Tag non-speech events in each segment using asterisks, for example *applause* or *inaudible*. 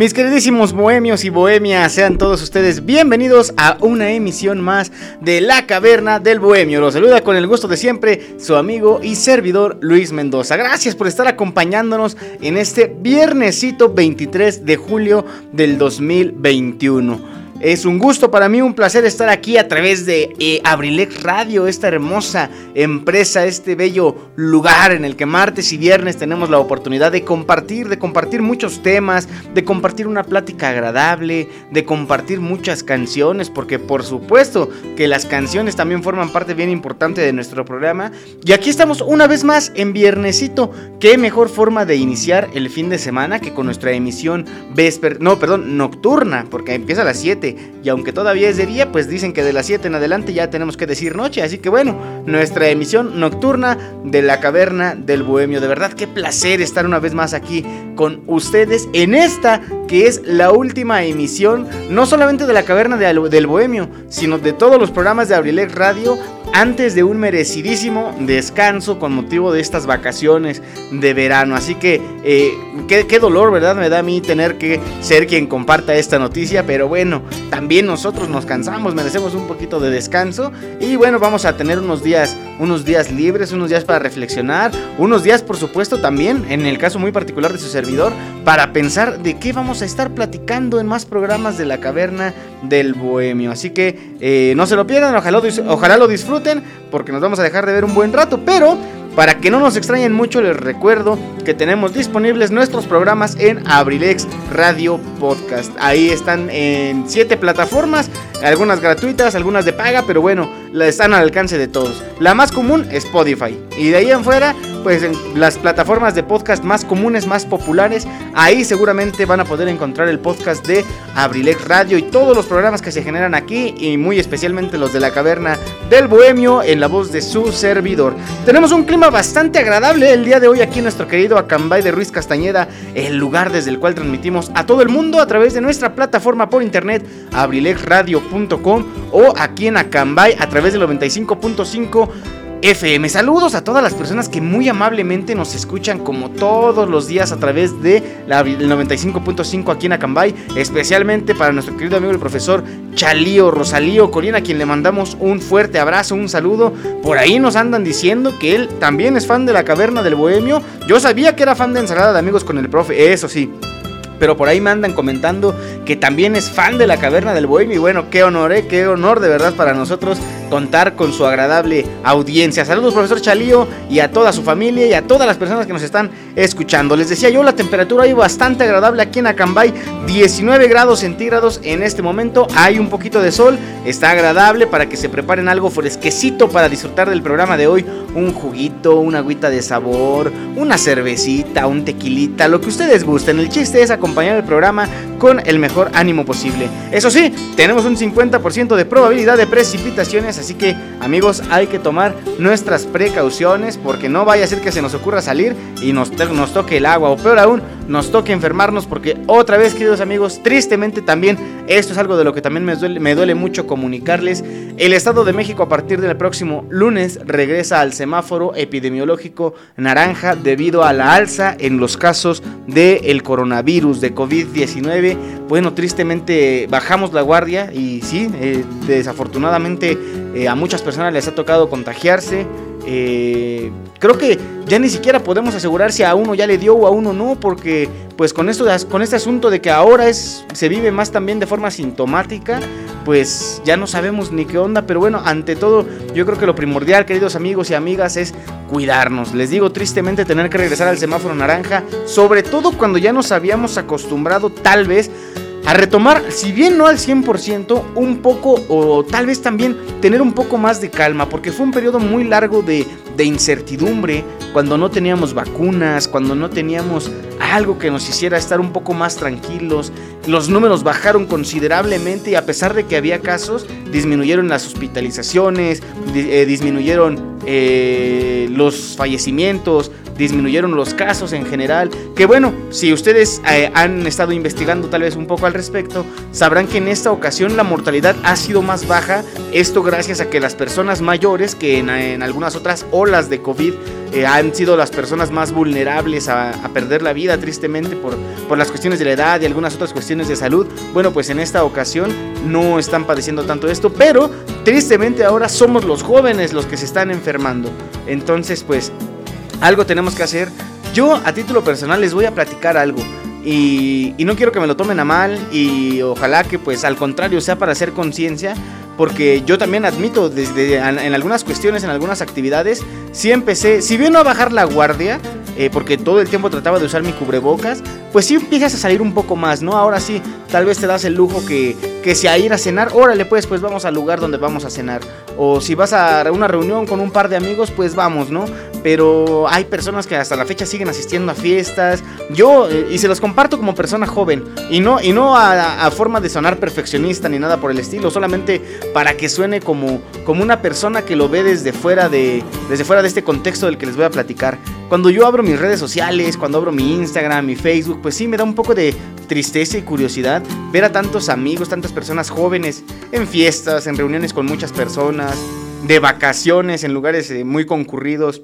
Mis queridísimos bohemios y bohemias, sean todos ustedes bienvenidos a una emisión más de La Caverna del Bohemio. Los saluda con el gusto de siempre su amigo y servidor Luis Mendoza. Gracias por estar acompañándonos en este viernesito 23 de julio del 2021. Es un gusto para mí, un placer estar aquí a través de eh, Abrilex Radio, esta hermosa empresa, este bello lugar en el que martes y viernes tenemos la oportunidad de compartir, de compartir muchos temas, de compartir una plática agradable, de compartir muchas canciones, porque por supuesto que las canciones también forman parte bien importante de nuestro programa. Y aquí estamos una vez más en viernesito. Qué mejor forma de iniciar el fin de semana que con nuestra emisión vesper, no, perdón, nocturna, porque empieza a las 7 y aunque todavía es de día, pues dicen que de las 7 en adelante ya tenemos que decir noche. Así que bueno, nuestra emisión nocturna de la caverna del bohemio. De verdad, qué placer estar una vez más aquí con ustedes en esta que es la última emisión, no solamente de la caverna del bohemio, sino de todos los programas de Abrilex Radio antes de un merecidísimo descanso con motivo de estas vacaciones de verano. Así que eh, qué, dolor, ¿verdad? Me da a mí tener que ser quien comparta esta noticia, pero bueno, también nosotros nos cansamos, merecemos un poquito de descanso y bueno, vamos a tener unos días, unos días libres, unos días para reflexionar, unos días por supuesto también, en el caso muy particular de su servidor, para pensar de qué vamos a estar platicando en más programas de la caverna del bohemio. Así que eh, no se lo pierdan, ojalá, ojalá lo disfruten porque nos vamos a dejar de ver un buen rato, pero para que no nos extrañen mucho, les recuerdo que tenemos disponibles nuestros programas en Abrilex Radio Podcast. Ahí están en siete plataformas, algunas gratuitas, algunas de paga, pero bueno, están al alcance de todos. La más común, Spotify. Y de ahí en fuera, pues en las plataformas de podcast más comunes, más populares, ahí seguramente van a poder encontrar el podcast de Abrilex Radio y todos los programas que se generan aquí y muy especialmente los de la caverna del Bohemio en la voz de su servidor. Tenemos un clima bastante agradable el día de hoy aquí en nuestro querido Acambay de Ruiz Castañeda, el lugar desde el cual transmitimos a todo el mundo a través de nuestra plataforma por internet abrilexradio.com o aquí en Acambay a través del 95.5 FM. Saludos a todas las personas que muy amablemente nos escuchan como todos los días a través de la 95.5 aquí en Acambay, especialmente para nuestro querido amigo el profesor Chalío Rosalío Colina, a quien le mandamos un fuerte abrazo, un saludo. Por ahí nos andan diciendo que él también es fan de la caverna del bohemio. Yo sabía que era fan de ensalada de amigos con el profe, eso sí pero por ahí me andan comentando que también es fan de la Caverna del Bohemio. Y bueno, qué honor, ¿eh? qué honor de verdad para nosotros contar con su agradable audiencia. Saludos, profesor Chalío, y a toda su familia y a todas las personas que nos están escuchando. Les decía yo, la temperatura hoy bastante agradable aquí en Acambay, 19 grados centígrados en este momento. Hay un poquito de sol, está agradable para que se preparen algo fresquecito para disfrutar del programa de hoy. Un juguito, una agüita de sabor, una cervecita, un tequilita, lo que ustedes gusten. El chiste es acompañar el programa con el mejor ánimo posible. Eso sí, tenemos un 50% de probabilidad de precipitaciones Así que amigos hay que tomar nuestras precauciones porque no vaya a ser que se nos ocurra salir y nos, nos toque el agua o peor aún nos toque enfermarnos porque otra vez queridos amigos tristemente también esto es algo de lo que también me duele, me duele mucho comunicarles. El Estado de México a partir del próximo lunes regresa al semáforo epidemiológico naranja debido a la alza en los casos del coronavirus de COVID-19. Bueno, tristemente bajamos la guardia y sí, eh, desafortunadamente eh, a muchas personas les ha tocado contagiarse. Eh, creo que ya ni siquiera podemos asegurar si a uno ya le dio o a uno no, porque pues con esto, con este asunto de que ahora es, se vive más también de forma sintomática, pues ya no sabemos ni qué onda, pero bueno, ante todo yo creo que lo primordial, queridos amigos y amigas, es cuidarnos. Les digo tristemente tener que regresar al semáforo naranja, sobre todo cuando ya nos habíamos acostumbrado tal vez a retomar, si bien no al 100%, un poco o tal vez también tener un poco más de calma, porque fue un periodo muy largo de, de incertidumbre, cuando no teníamos vacunas, cuando no teníamos algo que nos hiciera estar un poco más tranquilos. Los números bajaron considerablemente y a pesar de que había casos, disminuyeron las hospitalizaciones, eh, disminuyeron eh, los fallecimientos, disminuyeron los casos en general. Que bueno, si ustedes eh, han estado investigando tal vez un poco al respecto, sabrán que en esta ocasión la mortalidad ha sido más baja. Esto gracias a que las personas mayores, que en, algunas otras olas de COVID eh, han sido las personas más vulnerables a, perder la vida tristemente por, por las cuestiones de la edad y algunas otras cuestiones de salud, bueno, pues en esta ocasión no están padeciendo tanto esto, pero tristemente ahora somos los jóvenes los que se están enfermando. Entonces, pues algo tenemos que hacer. Yo a título personal les voy a platicar algo. Y, no quiero que me lo tomen a mal y ojalá que pues al contrario sea para hacer conciencia porque yo también admito desde en, algunas cuestiones, en algunas actividades, sí empecé, si bien no a bajar la guardia, eh, porque todo el tiempo trataba de usar mi cubrebocas, pues sí empiezas a salir un poco más, ¿no? Ahora sí, tal vez te das el lujo que, que si a ir a cenar, órale pues, pues vamos al lugar donde vamos a cenar. O si vas a una reunión con un par de amigos, pues vamos, ¿no? Pero hay personas que hasta la fecha siguen asistiendo a fiestas. Yo, eh, y se los comparto como persona joven, y no, y no a, a, forma de sonar perfeccionista ni nada por el estilo, solamente para que suene como, como una persona que lo ve desde fuera, de, desde fuera de este contexto del que les voy a platicar. Cuando yo abro mis redes sociales, cuando abro mi Instagram, mi Facebook, pues sí me da un poco de tristeza y curiosidad ver a tantos amigos, tantas personas jóvenes en fiestas, en reuniones con muchas personas, de vacaciones en lugares eh, muy concurridos.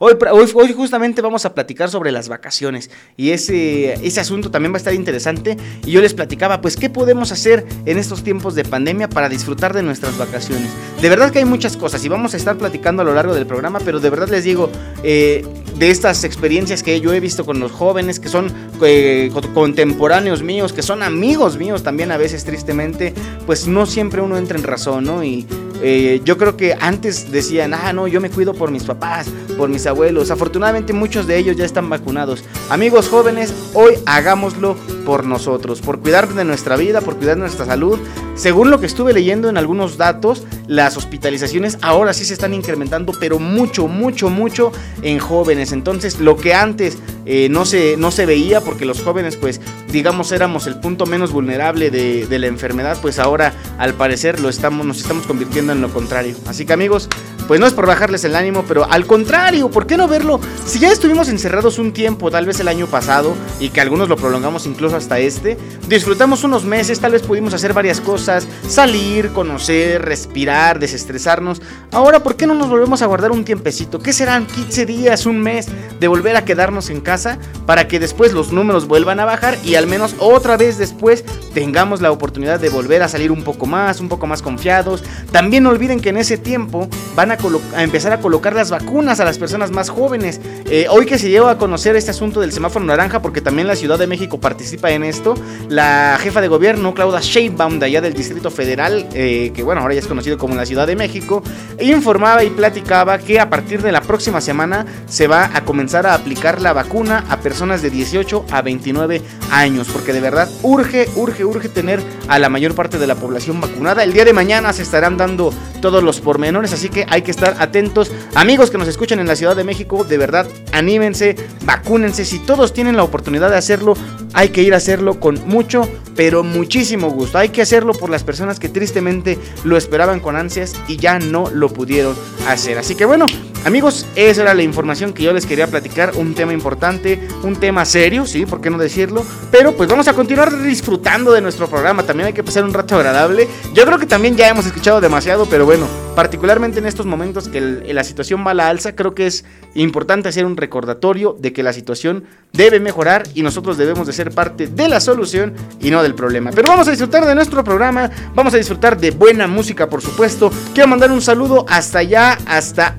Hoy, hoy, justamente vamos a platicar sobre las vacaciones y ese, ese asunto también va a estar interesante y yo les platicaba pues qué podemos hacer en estos tiempos de pandemia para disfrutar de nuestras vacaciones. De verdad que hay muchas cosas y vamos a estar platicando a lo largo del programa, pero de verdad les digo, eh, de estas experiencias que yo he visto con los jóvenes, que son eh, contemporáneos míos, que son amigos míos también a veces tristemente, pues no siempre uno entra en razón, ¿no? Y eh, yo creo que antes decían, ah, no, yo me cuido por mis papás, por mis abuelos. Afortunadamente muchos de ellos ya están vacunados. Amigos jóvenes, hoy hagámoslo por nosotros, por cuidar de nuestra vida, por cuidar de nuestra salud. Según lo que estuve leyendo en algunos datos, las hospitalizaciones ahora sí se están incrementando, pero mucho, mucho, mucho en jóvenes. Entonces, lo que antes eh, no, se, no se veía, porque los jóvenes, pues, digamos, éramos el punto menos vulnerable de, de la enfermedad, pues ahora, al parecer, lo estamos, nos estamos convirtiendo en lo contrario. Así que amigos, pues no es por bajarles el ánimo, pero al contrario, ¿por qué no verlo? Si ya estuvimos encerrados un tiempo, tal vez el año pasado, y que algunos lo prolongamos incluso hasta este, disfrutamos unos meses, tal vez pudimos hacer varias cosas, salir, conocer, respirar, desestresarnos. Ahora, ¿por qué no nos volvemos a guardar un tiempecito? ¿Qué serán 15 días, un mes de volver a quedarnos en casa para que después los números vuelvan a bajar y al menos otra vez después tengamos la oportunidad de volver a salir un poco más, un poco más confiados? También no olviden que en ese tiempo van a a, empezar a colocar las vacunas a las personas más jóvenes. Eh, hoy que se lleva a conocer este asunto del semáforo naranja, porque también la Ciudad de México participa en esto, la jefa de gobierno, Claudia Sheinbaum, de allá del Distrito Federal, eh, que bueno, ahora ya es conocido como la Ciudad de México, informaba y platicaba que a partir de la próxima semana se va a comenzar a aplicar la vacuna a personas de 18 a 29 años, porque de verdad urge, urge, urge tener a la mayor parte de la población vacunada. El día de mañana se estarán dando todos los pormenores, así que hay que estar atentos. Amigos que nos escuchan en la Ciudad de México, de verdad, anímense, vacúnense. Si todos tienen la oportunidad de hacerlo, hay que ir a hacerlo con mucho, pero muchísimo gusto. Hay que hacerlo por las personas que tristemente lo esperaban con ansias y ya no lo pudieron hacer. Así que bueno, amigos, esa era la información que yo les quería platicar. Un tema importante, un tema serio, sí, ¿por qué no decirlo? Pero pues vamos a continuar disfrutando de nuestro programa. También hay que pasar un rato agradable. Yo creo que también ya hemos escuchado demasiado, pero bueno particularmente en estos momentos que la situación va a la alza, creo que es importante hacer un recordatorio de que la situación debe mejorar y nosotros debemos de ser parte de la solución y no del problema. Pero vamos a disfrutar de nuestro programa, vamos a disfrutar de buena música, por supuesto. Quiero mandar un saludo hasta allá, hasta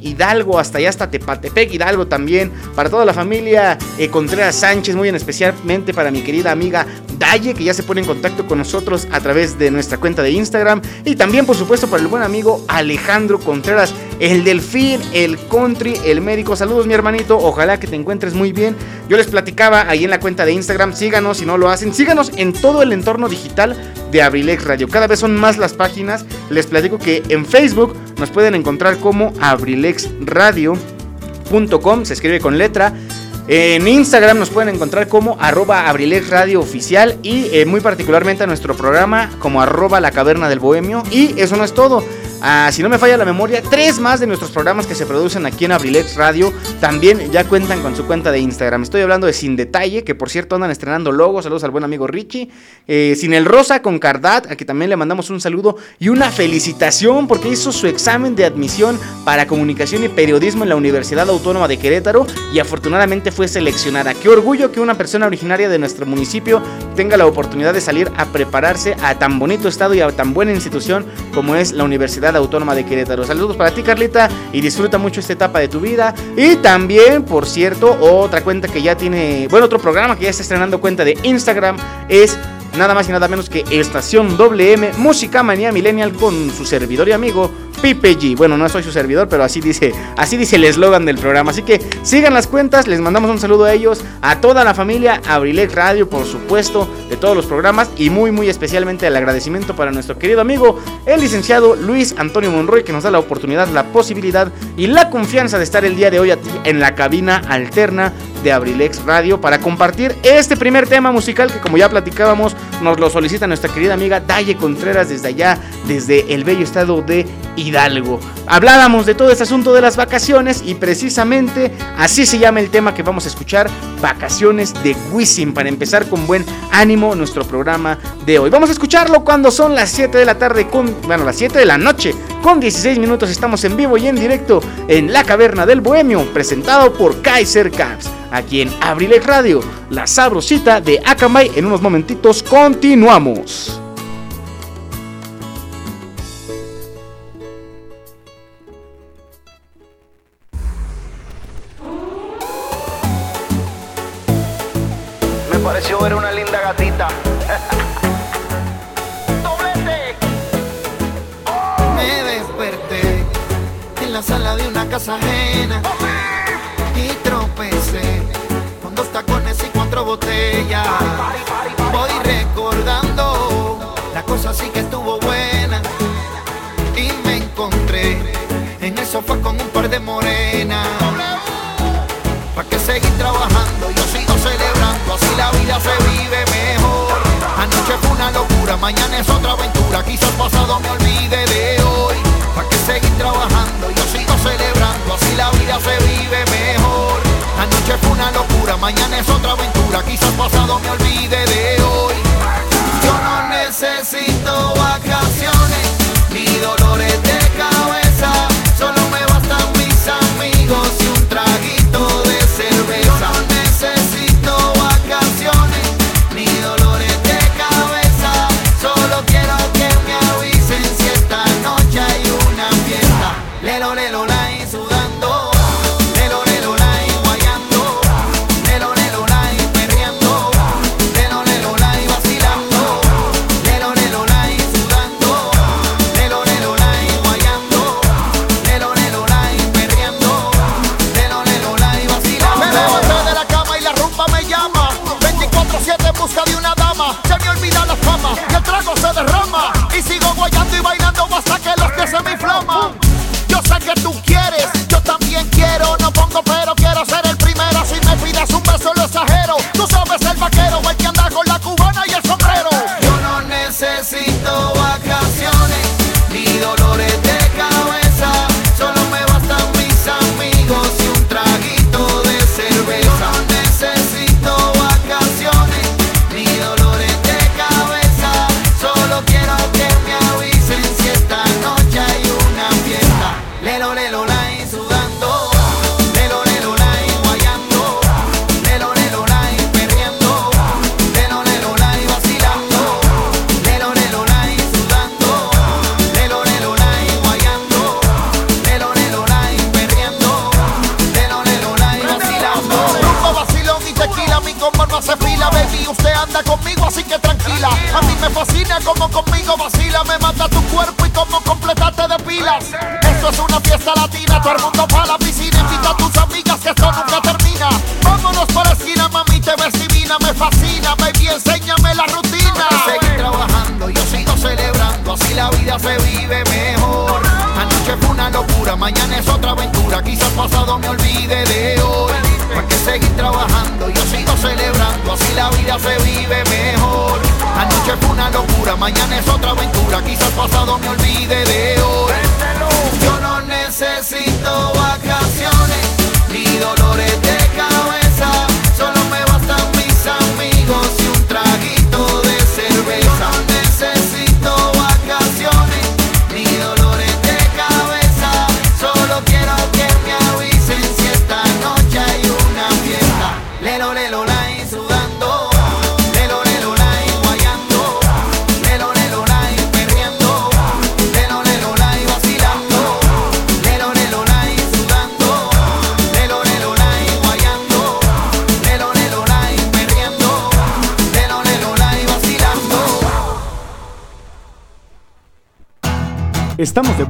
Hidalgo, hasta allá, hasta Tepatepec Hidalgo también, para toda la familia eh, Contreras Sánchez, muy en especialmente para mi querida amiga Dalle, que ya se pone en contacto con nosotros a través de nuestra cuenta de Instagram. Y también, por supuesto, para el buen amigo Alejandro Contreras, el delfín, el country, el médico. Saludos, mi hermanito. Ojalá que te encuentres muy bien. Yo les platicaba ahí en la cuenta de Instagram. Síganos si no lo hacen. Síganos en todo el entorno digital de Abrilex Radio. Cada vez son más las páginas. Les platico que en Facebook nos pueden encontrar como abrilexradio.com. Se escribe con letra. En Instagram nos pueden encontrar como arroba Radio Oficial y eh, muy particularmente a nuestro programa como arroba La Caverna del Bohemio. Y eso no es todo. Ah, si no me falla la memoria, tres más de nuestros programas que se producen aquí en Abrilex Radio también ya cuentan con su cuenta de Instagram. Estoy hablando de Sin Detalle, que por cierto andan estrenando logos. Saludos al buen amigo Richie. Eh, Sin el Rosa con Cardat, a que también le mandamos un saludo y una felicitación porque hizo su examen de admisión para comunicación y periodismo en la Universidad Autónoma de Querétaro y afortunadamente fue seleccionada. Qué orgullo que una persona originaria de nuestro municipio tenga la oportunidad de salir a prepararse a tan bonito estado y a tan buena institución como es la Universidad Autónoma de Querétaro. Saludos para ti, Carlita, y disfruta mucho esta etapa de tu vida. Y también, por cierto, otra cuenta que ya tiene, bueno, otro programa que ya está estrenando cuenta de Instagram es nada más y nada menos que Estación WM Música Manía Millennial con su servidor y amigo Pipe G. Bueno, no soy su servidor, pero así dice, así dice el eslogan del programa. Así que sigan las cuentas, les mandamos un saludo a ellos, a toda la familia, a Radio, por supuesto, de todos los programas y muy, muy especialmente el agradecimiento para nuestro querido amigo, el licenciado Luis Antonio Monroy, que nos da la oportunidad, la posibilidad y la confianza de estar el día de hoy aquí en la cabina alterna de Abrilex Radio para compartir este primer tema musical que como ya platicábamos nos lo solicita nuestra querida amiga Daye Contreras desde allá, desde el bello estado de Hidalgo. Hablábamos de todo este asunto de las vacaciones y precisamente así se llama el tema que vamos a escuchar, vacaciones de Wisin, para empezar con buen ánimo nuestro programa de hoy. Vamos a escucharlo cuando son las 7 de la tarde con, bueno, las 7 de la noche con 16 minutos estamos en vivo y en directo en La Caverna del Bohemio, presentado por Kaiser Caps aquí en Abrilex Radio, la sabrosita de Akamai. En unos momentitos continuamos. Me pareció ver una linda gatita. *laughs* Me desperté en la sala de una casa ajena Voy recordando, la cosa sí que estuvo buena. Y me encontré en el sofá con un par de morenas. ¿Para que seguir trabajando? Yo sigo celebrando, así la vida se vive mejor. Anoche fue una locura, mañana es otra aventura. Quizás pasado me olvide de hoy. ¿Para que seguir trabajando? Yo sigo celebrando, así la vida se vive mejor. Anoche fue una locura, mañana es otra aventura. Quizás pasado me olvide de hoy. Yo no necesito vacaciones ni dolores de cabeza. la fama y el trago se derrama. Y sigo guayando y bailando hasta que los pies se me inflaman. Yo sé que tú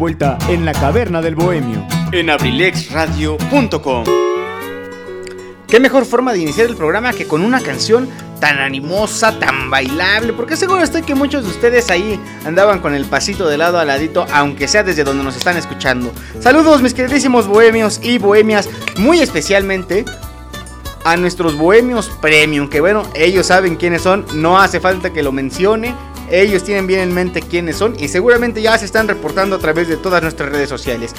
vuelta en la caverna del bohemio. en abrilexradio.com. Qué mejor forma de iniciar el programa que con una canción tan animosa, tan bailable, porque seguro estoy que muchos de ustedes ahí andaban con el pasito de lado a ladito, aunque sea desde donde nos están escuchando. Saludos mis queridísimos bohemios y bohemias, muy especialmente a nuestros bohemios premium, que bueno, ellos saben quiénes son, no hace falta que lo mencione. Ellos tienen bien en mente quiénes son y seguramente ya se están reportando a través de todas nuestras redes sociales.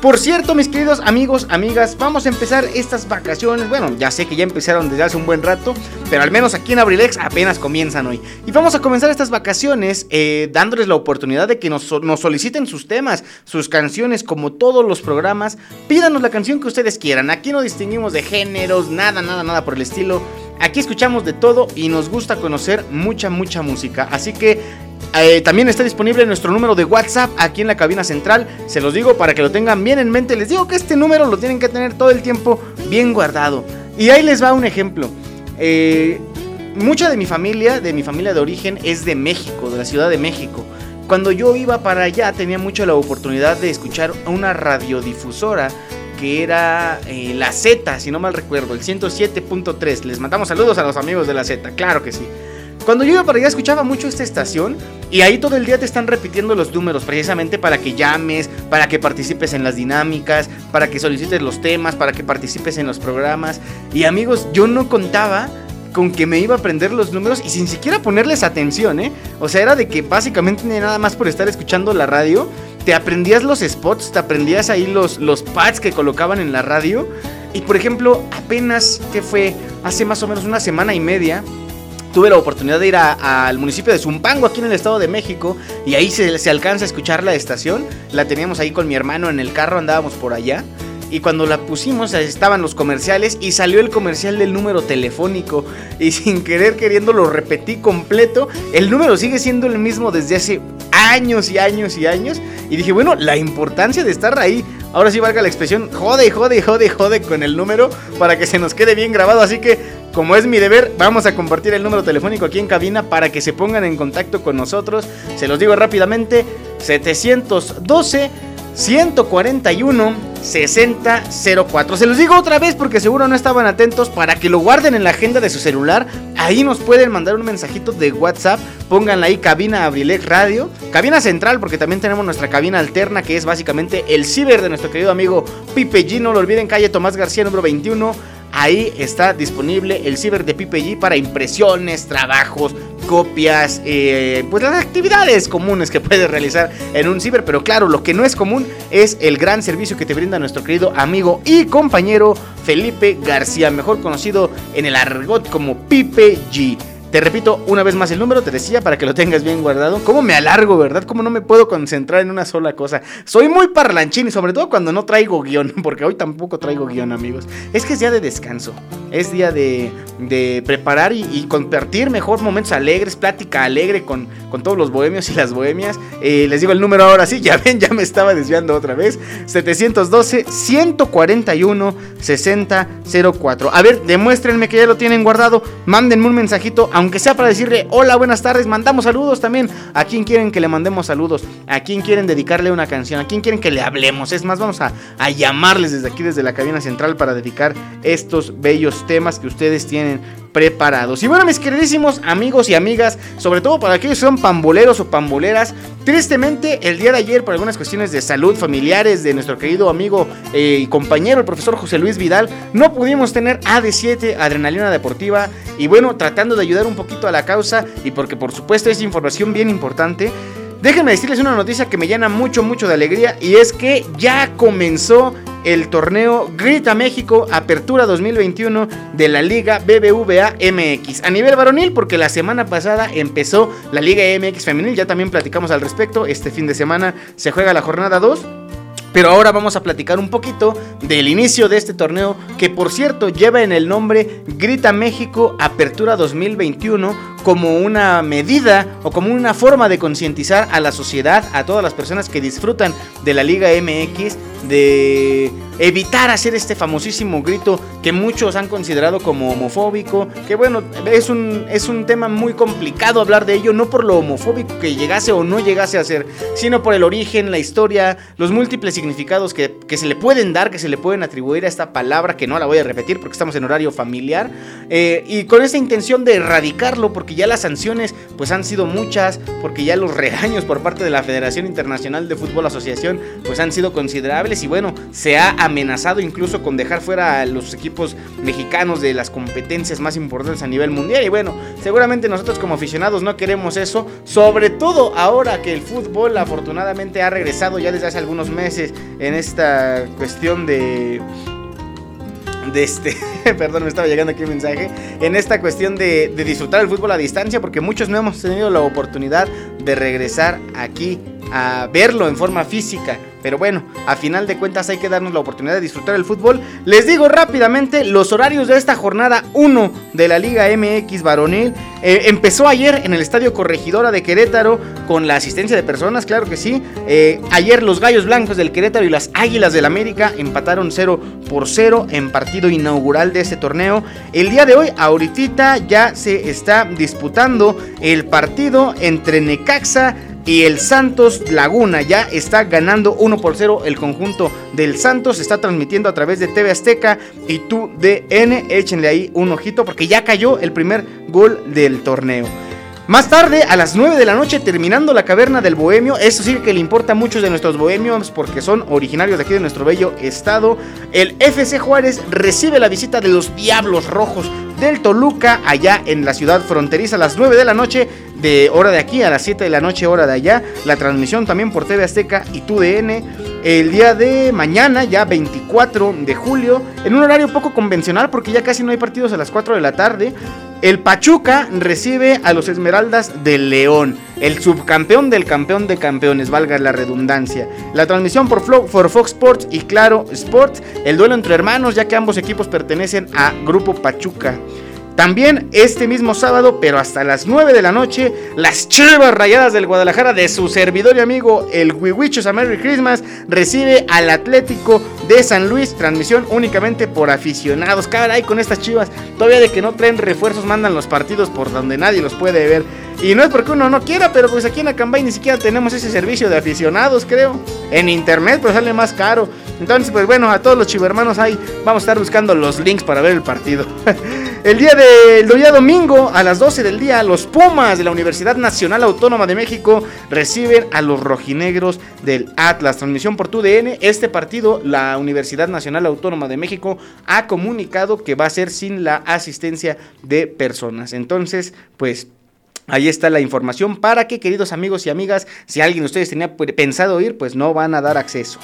Por cierto, mis queridos amigos, amigas, vamos a empezar estas vacaciones. Bueno, ya sé que ya empezaron desde hace un buen rato, pero al menos aquí en Abrilex apenas comienzan hoy. Y vamos a comenzar estas vacaciones eh, dándoles la oportunidad de que nos, nos soliciten sus temas, sus canciones, como todos los programas. Pídanos la canción que ustedes quieran. Aquí no distinguimos de géneros, nada, nada, nada por el estilo. Aquí escuchamos de todo y nos gusta conocer mucha, mucha música. Así que eh, también está disponible nuestro número de WhatsApp aquí en la cabina central. Se los digo para que lo tengan bien en mente. Les digo que este número lo tienen que tener todo el tiempo bien guardado. Y ahí les va un ejemplo. Eh, mucha de mi familia, de mi familia de origen, es de México, de la Ciudad de México. Cuando yo iba para allá tenía mucho la oportunidad de escuchar una radiodifusora que era eh, la Z, si no mal recuerdo, el 107.3. Les mandamos saludos a los amigos de la Z, claro que sí. Cuando yo iba para allá escuchaba mucho esta estación y ahí todo el día te están repitiendo los números precisamente para que llames, para que participes en las dinámicas, para que solicites los temas, para que participes en los programas. Y amigos, yo no contaba con que me iba a aprender los números y sin siquiera ponerles atención, ¿eh? O sea, era de que básicamente nada más por estar escuchando la radio, te aprendías los spots, te aprendías ahí los, los pads que colocaban en la radio. Y por ejemplo, apenas que fue hace más o menos una semana y media, tuve la oportunidad de ir al municipio de Zumpango, aquí en el Estado de México, y ahí se, se alcanza a escuchar la estación. La teníamos ahí con mi hermano en el carro, andábamos por allá. Y cuando la pusimos estaban los comerciales y salió el comercial del número telefónico. Y *laughs* sin querer queriendo lo repetí completo. El número sigue siendo el mismo desde hace años y años y años. Y dije, bueno, la importancia de estar ahí. Ahora sí valga la expresión, jode, jode, jode, jode con el número para que se nos quede bien grabado. Así que, como es mi deber, vamos a compartir el número telefónico aquí en cabina para que se pongan en contacto con nosotros. Se los digo rápidamente, 712 141 6004. Se los digo otra vez porque seguro no estaban atentos para que lo guarden en la agenda de su celular. Ahí nos pueden mandar un mensajito de WhatsApp. Pónganla ahí cabina Abrilex Radio. Cabina central porque también tenemos nuestra cabina alterna que es básicamente el ciber de nuestro querido amigo Pipe G. No lo olviden, calle Tomás García número 21. Ahí está disponible el ciber de Pipe G para impresiones, trabajos, copias, eh, pues las actividades comunes que *laughs* puedes realizar en un ciber. Pero claro, lo que no es común es el gran servicio que te brinda nuestro querido amigo y compañero Felipe García, mejor conocido en el argot como Pipe. Te repito una vez más el número, te decía, para que lo tengas bien guardado. ¿Cómo me alargo, verdad? ¿Cómo no me puedo concentrar en una sola cosa? Soy muy parlanchín y sobre todo cuando no traigo guion, *laughs* porque hoy tampoco traigo guion, amigos. Es que es día de descanso, es día de, de preparar y, y compartir mejor momentos alegres, plática alegre con, con todos los bohemios y las bohemias. Eh, les digo el número ahora sí, *laughs* ya ven, ya me estaba desviando otra vez. 712-141-6004. A ver, demuéstrenme que ya lo tienen guardado. Mándenme un mensajito aunque sea para decirle hola, buenas tardes, mandamos saludos también. A quien quieren que le mandemos saludos, a quien quieren dedicarle una canción, a quien quieren que le hablemos. Es más, vamos a, a llamarles desde aquí, desde la cabina central, para dedicar estos bellos temas que ustedes tienen preparados. Y bueno, mis queridísimos amigos y amigas, sobre todo para aquellos que son pamboleros o pamboleras, tristemente el día de ayer, por algunas cuestiones de salud familiares de nuestro querido amigo eh, y compañero, el profesor José Luis Vidal, no pudimos tener AD7, Adrenalina Deportiva, y bueno, tratando de ayudar un poquito a la causa, y porque por supuesto es información bien importante. Déjenme decirles una noticia que me llena mucho, mucho de alegría y es que ya comenzó el torneo Grita México Apertura 2021 de la Liga BBVA MX. A nivel varonil, porque la semana pasada empezó la Liga MX Femenil, ya también platicamos al respecto. Este fin de semana se juega la jornada 2. Pero ahora vamos a platicar un poquito del inicio de este torneo que por cierto lleva en el nombre Grita México Apertura 2021 como una medida o como una forma de concientizar a la sociedad, a todas las personas que disfrutan de la Liga MX, de evitar hacer este famosísimo grito que muchos han considerado como homofóbico, que bueno, es un, es un tema muy complicado hablar de ello, no por lo homofóbico que llegase o no llegase a ser, sino por el origen, la historia, los múltiples significados que, que se le pueden dar, que se le pueden atribuir a esta palabra, que no la voy a repetir porque estamos en horario familiar, eh, y con esa intención de erradicarlo, porque ya las sanciones pues han sido muchas, porque ya los regaños por parte de la Federación Internacional de Fútbol Asociación pues han sido considerables y bueno, se ha amenazado incluso con dejar fuera a los equipos mexicanos de las competencias más importantes a nivel mundial y bueno, seguramente nosotros como aficionados no queremos eso, sobre todo ahora que el fútbol afortunadamente ha regresado ya desde hace algunos meses en esta cuestión de de este, *laughs* perdón, me estaba llegando aquí un mensaje, en esta cuestión de, de, disfrutar el fútbol a distancia, porque muchos no hemos tenido la oportunidad de regresar aquí a verlo en forma física. Pero bueno, a final de cuentas hay que darnos la oportunidad de disfrutar el fútbol. Les digo rápidamente los horarios de esta jornada 1 de la Liga MX varonil. Eh, empezó ayer en el Estadio Corregidora de Querétaro con la asistencia de personas, claro que sí. Eh, ayer los Gallos Blancos del Querétaro y las Águilas del América empataron 0 por 0 en partido inaugural de este torneo. El día de hoy, ahorita ya se está disputando el partido entre Necaxa y el Santos Laguna ya está ganando 1 por 0 el conjunto del Santos. Está transmitiendo a través de TV Azteca y tu DN. Échenle ahí un ojito porque ya cayó el primer gol del torneo. Más tarde, a las 9 de la noche, terminando la caverna del Bohemio, eso sí que le importa a muchos de nuestros bohemios porque son originarios de aquí de nuestro bello estado. El FC Juárez recibe la visita de los Diablos Rojos del Toluca, allá en la ciudad fronteriza, a las 9 de la noche, de hora de aquí, a las 7 de la noche, hora de allá. La transmisión también por TV Azteca y TUDN. El día de mañana, ya 24 de julio, en un horario poco convencional porque ya casi no hay partidos a las 4 de la tarde. El Pachuca recibe a los Esmeraldas del León, el subcampeón del campeón de campeones, valga la redundancia. La transmisión por, por, Fox Sports y Claro Sports, el duelo entre hermanos, ya que ambos equipos pertenecen a Grupo Pachuca. También este mismo sábado, pero hasta las 9 de la noche, las Chivas Rayadas del Guadalajara de su servidor y amigo el Huihuichos a Merry Christmas recibe al Atlético de San Luis, transmisión únicamente por aficionados. Caray, con estas Chivas, todavía de que no traen refuerzos, mandan los partidos por donde nadie los puede ver. Y no es porque uno no quiera, pero pues aquí en Acambay ni siquiera tenemos ese servicio de aficionados, creo. En internet, pues sale más caro. Entonces, pues bueno, a todos los chivermanos ahí vamos a estar buscando los links para ver el partido. *laughs* el día del día domingo, a las 12 del día, los Pumas de la Universidad Nacional Autónoma de México reciben a los rojinegros del Atlas. Transmisión por TUDN. Este partido, la Universidad Nacional Autónoma de México ha comunicado que va a ser sin la asistencia de personas. Entonces, pues Ahí está la información para que, queridos amigos y amigas, si alguien de ustedes tenía pensado ir, pues no van a dar acceso.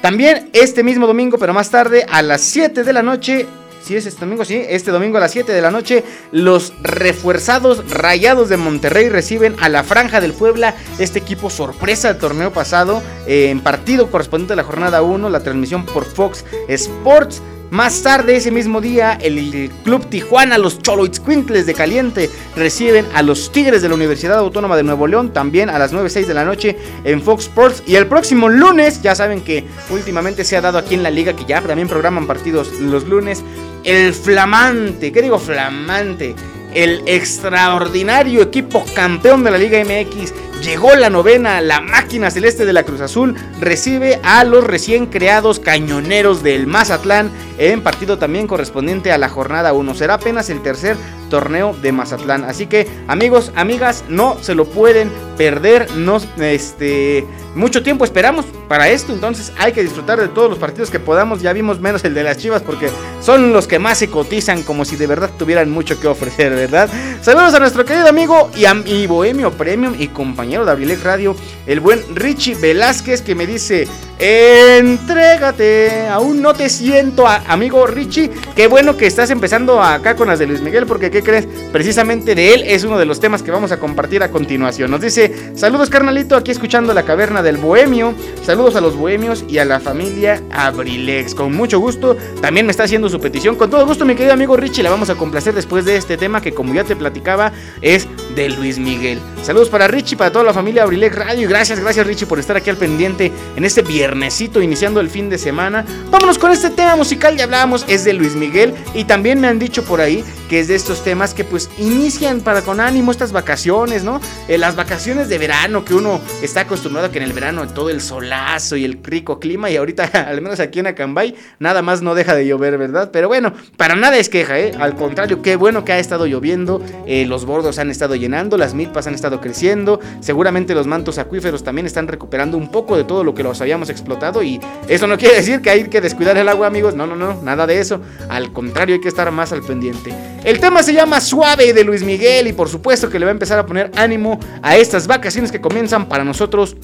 También este mismo domingo, pero más tarde, a las 7 de la noche, si es este domingo, sí, este domingo a las 7 de la noche, los refuerzados rayados de Monterrey reciben a la Franja del Puebla, este equipo sorpresa del torneo pasado, en partido correspondiente a la jornada 1, la transmisión por Fox Sports. Más tarde ese mismo día, el Club Tijuana, los Choloitzcuintles de Caliente, reciben a los Tigres de la Universidad Autónoma de Nuevo León, también a las 9.06 de la noche en Fox Sports. Y el próximo lunes, ya saben que últimamente se ha dado aquí en la liga, que ya también programan partidos los lunes, el flamante, ¿qué digo flamante? el extraordinario equipo campeón de la Liga MX Llegó la novena, la máquina celeste de la Cruz Azul recibe a los recién creados cañoneros del Mazatlán en partido también correspondiente a la jornada 1. Será apenas el tercer torneo de Mazatlán. Así que amigos, amigas, no se lo pueden perder. No, este, mucho tiempo esperamos para esto, entonces hay que disfrutar de todos los partidos que podamos. Ya vimos menos el de las Chivas porque son los que más se cotizan como si de verdad tuvieran mucho que ofrecer, ¿verdad? Saludos a nuestro querido amigo y, y Bohemio Premium y compañero de Abrilex Radio, el buen Richie Velázquez que me dice, entrégate, aún no te siento, amigo Richie. Qué bueno que estás empezando acá con las de Luis Miguel porque ¿qué crees? Precisamente de él es uno de los temas que vamos a compartir a continuación. Nos dice, saludos carnalito, aquí escuchando la caverna del bohemio. Saludos a los bohemios y a la familia Abrilex. Con mucho gusto, también me está haciendo su petición. Con todo gusto, mi querido amigo Richie, la vamos a complacer después de este tema que como ya te platicaba es de Luis Miguel. Saludos para Richie, para toda la familia Abrilex Radio y gracias, gracias Richie por estar aquí al pendiente en este viernesito iniciando el fin de semana. Vámonos con este tema musical, ya hablábamos, es de Luis Miguel y también me han dicho por ahí que es de estos temas que pues inician para con ánimo estas vacaciones, ¿no? Eh, las vacaciones de verano que uno está acostumbrado a que en el verano todo el solazo y el rico clima y ahorita *laughs* al menos aquí en Acambay nada más no deja de llover, ¿verdad? Pero bueno, para nada es queja, ¿eh? Al contrario, qué bueno que ha estado lloviendo, eh, los bordos han estado llenando, las milpas han estado creciendo, seguramente los mantos acuíferos también están recuperando un poco de todo lo que los habíamos explotado y eso no quiere decir que hay que descuidar el agua, amigos, no, no, no, nada de eso, al contrario hay que estar más al pendiente. El tema se llama Suave de Luis Miguel y por supuesto que le va a empezar a poner ánimo a estas vacaciones que comienzan para nosotros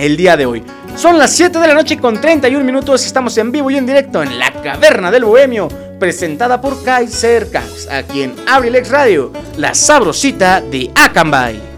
el día de hoy. Son las 7 de la noche con 31 minutos estamos en vivo y en directo en la Caverna del Bohemio, presentada por Kaiser Caps, aquí en Abrilex Radio, la sabrosita de Acambay.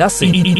Universidad INACE.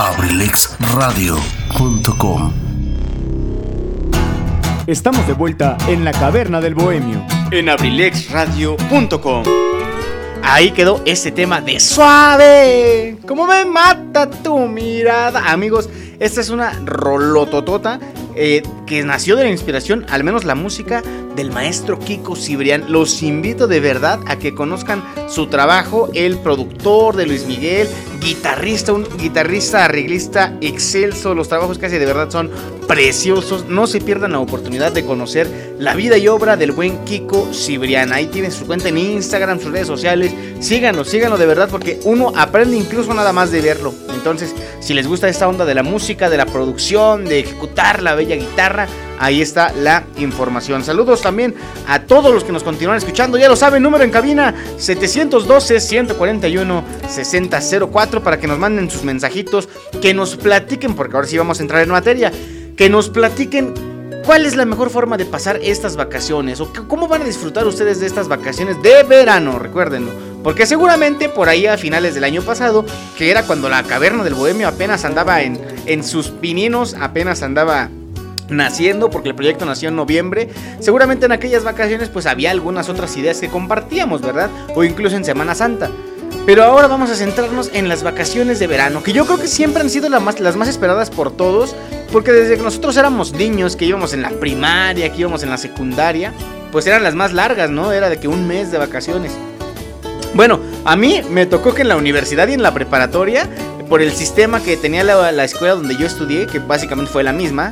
abrilexradio.com Estamos de vuelta en la caverna del bohemio. en abrilexradio.com. Ahí quedó ese tema de suave. Como me mata tu mirada. Amigos, esta es una rolototota eh, que nació de la inspiración, al menos la música, del maestro Kiko Cibrián. Los invito de verdad a que conozcan su trabajo. El productor de Luis Miguel, guitarrista, un guitarrista, arreglista excelso. Los trabajos que hace de verdad son preciosos. No se pierdan la oportunidad de conocer la vida y obra del buen Kiko Cibrián. Ahí tienen su cuenta en Instagram, sus redes sociales. Síganlo, síganlo de verdad porque uno aprende incluso nada más de verlo. Entonces, si les gusta esta onda de la música, de la producción, de ejecutar la bella guitarra, ahí está la información. Saludos también a todos los que nos continúan escuchando. Ya lo saben, número en cabina 712-141-6004 para que nos manden sus mensajitos, que nos platiquen, porque ahora sí vamos a entrar en materia, que nos platiquen cuál es la mejor forma de pasar estas vacaciones o cómo van a disfrutar ustedes de estas vacaciones de verano, recuérdenlo. Porque seguramente por ahí a finales del año pasado, que era cuando la caverna del bohemio apenas andaba en, en sus pininos, apenas andaba naciendo, porque el proyecto nació en noviembre. Seguramente en aquellas vacaciones pues había algunas otras ideas que compartíamos, ¿verdad? O incluso en Semana Santa. Pero ahora vamos a centrarnos en las vacaciones de verano, que yo creo que siempre han sido las más, las más esperadas por todos, porque desde que nosotros éramos niños, que íbamos en la primaria, que íbamos en la secundaria, pues eran las más largas, ¿no? Era de que un mes de vacaciones. Bueno, a mí me tocó que en la universidad y en la preparatoria, por el sistema que tenía la, la escuela donde yo estudié, que básicamente fue la misma,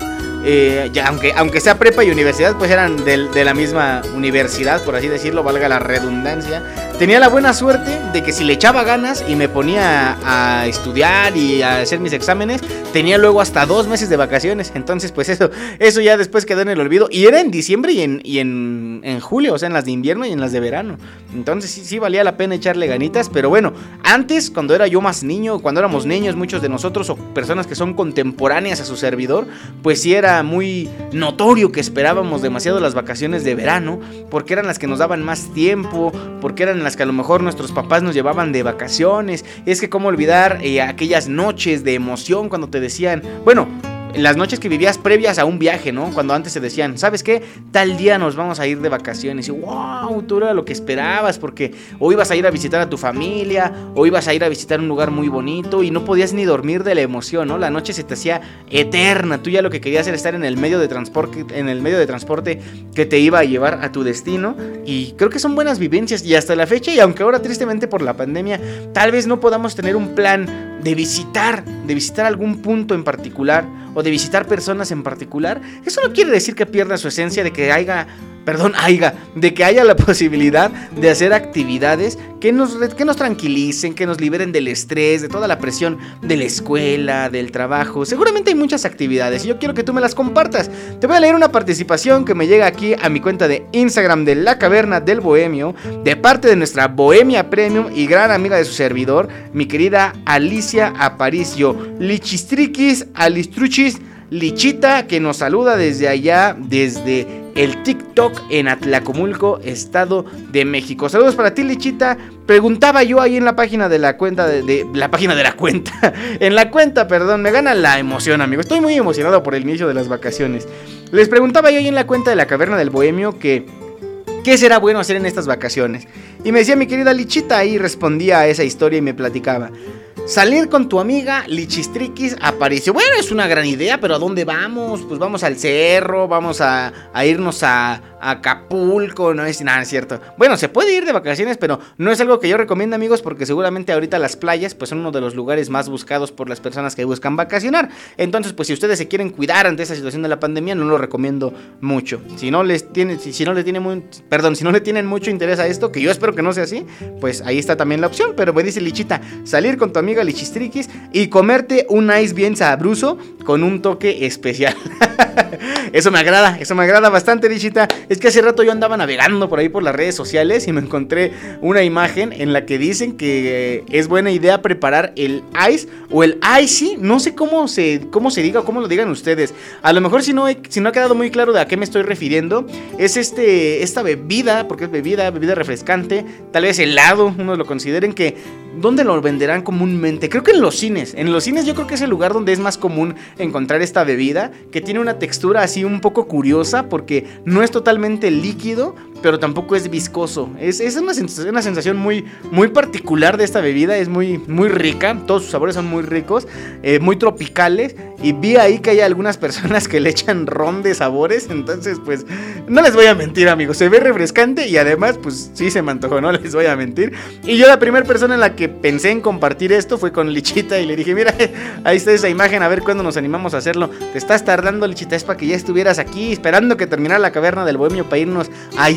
eh, ya, aunque, aunque sea prepa y universidad, pues eran de, la misma universidad, por así decirlo, valga la redundancia. Tenía la buena suerte de que si le echaba ganas y me ponía a estudiar y a hacer mis exámenes, tenía luego hasta dos meses de vacaciones. Entonces, pues eso, eso ya después quedó en el olvido. Y era en diciembre y en, y en, en julio, o sea, en las de invierno y en las de verano. Entonces sí, sí valía la pena echarle ganitas. Pero bueno, antes, cuando era yo más niño, cuando éramos niños, muchos de nosotros o personas que son contemporáneas a su servidor, pues sí era muy notorio que esperábamos demasiado las vacaciones de verano, porque eran las que nos daban más tiempo, porque eran las que a lo mejor nuestros papás nos llevaban de vacaciones. Es que cómo olvidar eh, aquellas noches de emoción cuando te decían, bueno, las noches que vivías previas a un viaje, ¿no? Cuando antes te decían, ¿sabes qué? Tal día nos vamos a ir de vacaciones. Y wow, tú era lo que esperabas, porque o ibas a ir a visitar a tu familia, o ibas a ir a visitar un lugar muy bonito y no podías ni dormir de la emoción, ¿no? La noche se te hacía eterna. Tú ya lo que querías era estar en el medio de transporte, en el medio de transporte que te iba a llevar a tu destino. Y creo que son buenas vivencias. Y hasta la fecha, y aunque ahora tristemente por la pandemia, tal vez no podamos tener un plan de visitar, de visitar algún punto en particular o de visitar personas en particular, eso no quiere decir que pierda su esencia de que haya perdón, *laughs* haya, de que haya la posibilidad de hacer actividades que nos, que nos tranquilicen, que nos liberen del estrés, de toda la presión de la escuela, del trabajo. Seguramente hay muchas actividades y yo quiero que tú me las compartas. Te voy a leer una participación que me llega aquí a mi cuenta de Instagram de La Caverna del Bohemio, de parte de nuestra Bohemia Premium y gran amiga de su servidor, mi querida Alicia Aparicio. Lichistriquis, Alistruchis, Lichita, que nos saluda desde allá, desde el TikTok en Atlacomulco, Estado de México. Saludos para ti, Lichita. Preguntaba yo ahí en la página de la cuenta de, la página de la cuenta. *laughs* en la cuenta, perdón, me gana la emoción, amigo. Estoy muy emocionado por el inicio de las vacaciones. Les preguntaba yo ahí en la cuenta de la Caverna del Bohemio que ¿qué será bueno hacer en estas vacaciones? Y me decía mi querida Lichita ahí respondía a esa historia y me platicaba. Salir con tu amiga Lichistriquis apareció. Bueno, es una gran idea, pero ¿a dónde vamos? Pues vamos al cerro, vamos a, irnos a, Acapulco, no es nada, cierto. Bueno, se puede ir de vacaciones, pero no es algo que yo recomiendo, amigos, porque seguramente ahorita las playas pues son uno de los lugares más buscados por las personas que buscan vacacionar. Entonces, pues si ustedes se quieren cuidar ante esa situación de la pandemia, no lo recomiendo mucho. Si no les tiene si, no le tiene muy, perdón, si no le tienen mucho interés a esto, que yo espero que no sea así, pues ahí está también la opción, pero me dice Lichita, salir con tu amiga Lichistriquis y comerte un ice bien sabroso con un toque especial. *laughs* eso me agrada, eso me agrada bastante, Lichita. Es que hace rato yo andaba navegando por ahí por las redes sociales y me encontré una imagen en la que dicen que es buena idea preparar el ice o el icy, no sé cómo se, cómo se diga cómo lo digan ustedes. A lo mejor si no, si no ha quedado muy claro de a qué me estoy refiriendo, es este, esta bebida, porque es bebida, bebida refrescante, tal vez helado, unos lo consideren que ¿Dónde lo venderán comúnmente? Creo que en los cines. En los cines yo creo que es el lugar donde es más común encontrar esta bebida, que tiene una textura así un poco curiosa porque no es totalmente líquido, pero tampoco es viscoso. Es, una, sensación, una, sensación, muy, muy particular de esta bebida, es muy, muy rica, todos sus sabores son muy ricos, eh, muy tropicales. Y vi ahí que hay algunas personas que le echan ron de sabores, entonces pues no les voy a mentir amigos, se ve refrescante y además pues sí se me antojó, no *laughs* les voy a mentir. Y yo la primera persona en la que pensé en compartir esto fue con Lichita y le dije, mira, *laughs* ahí está esa imagen, a ver cuándo nos animamos a hacerlo. Te estás tardando Lichita, es para que ya estuvieras aquí esperando que terminara la caverna del bohemio para irnos a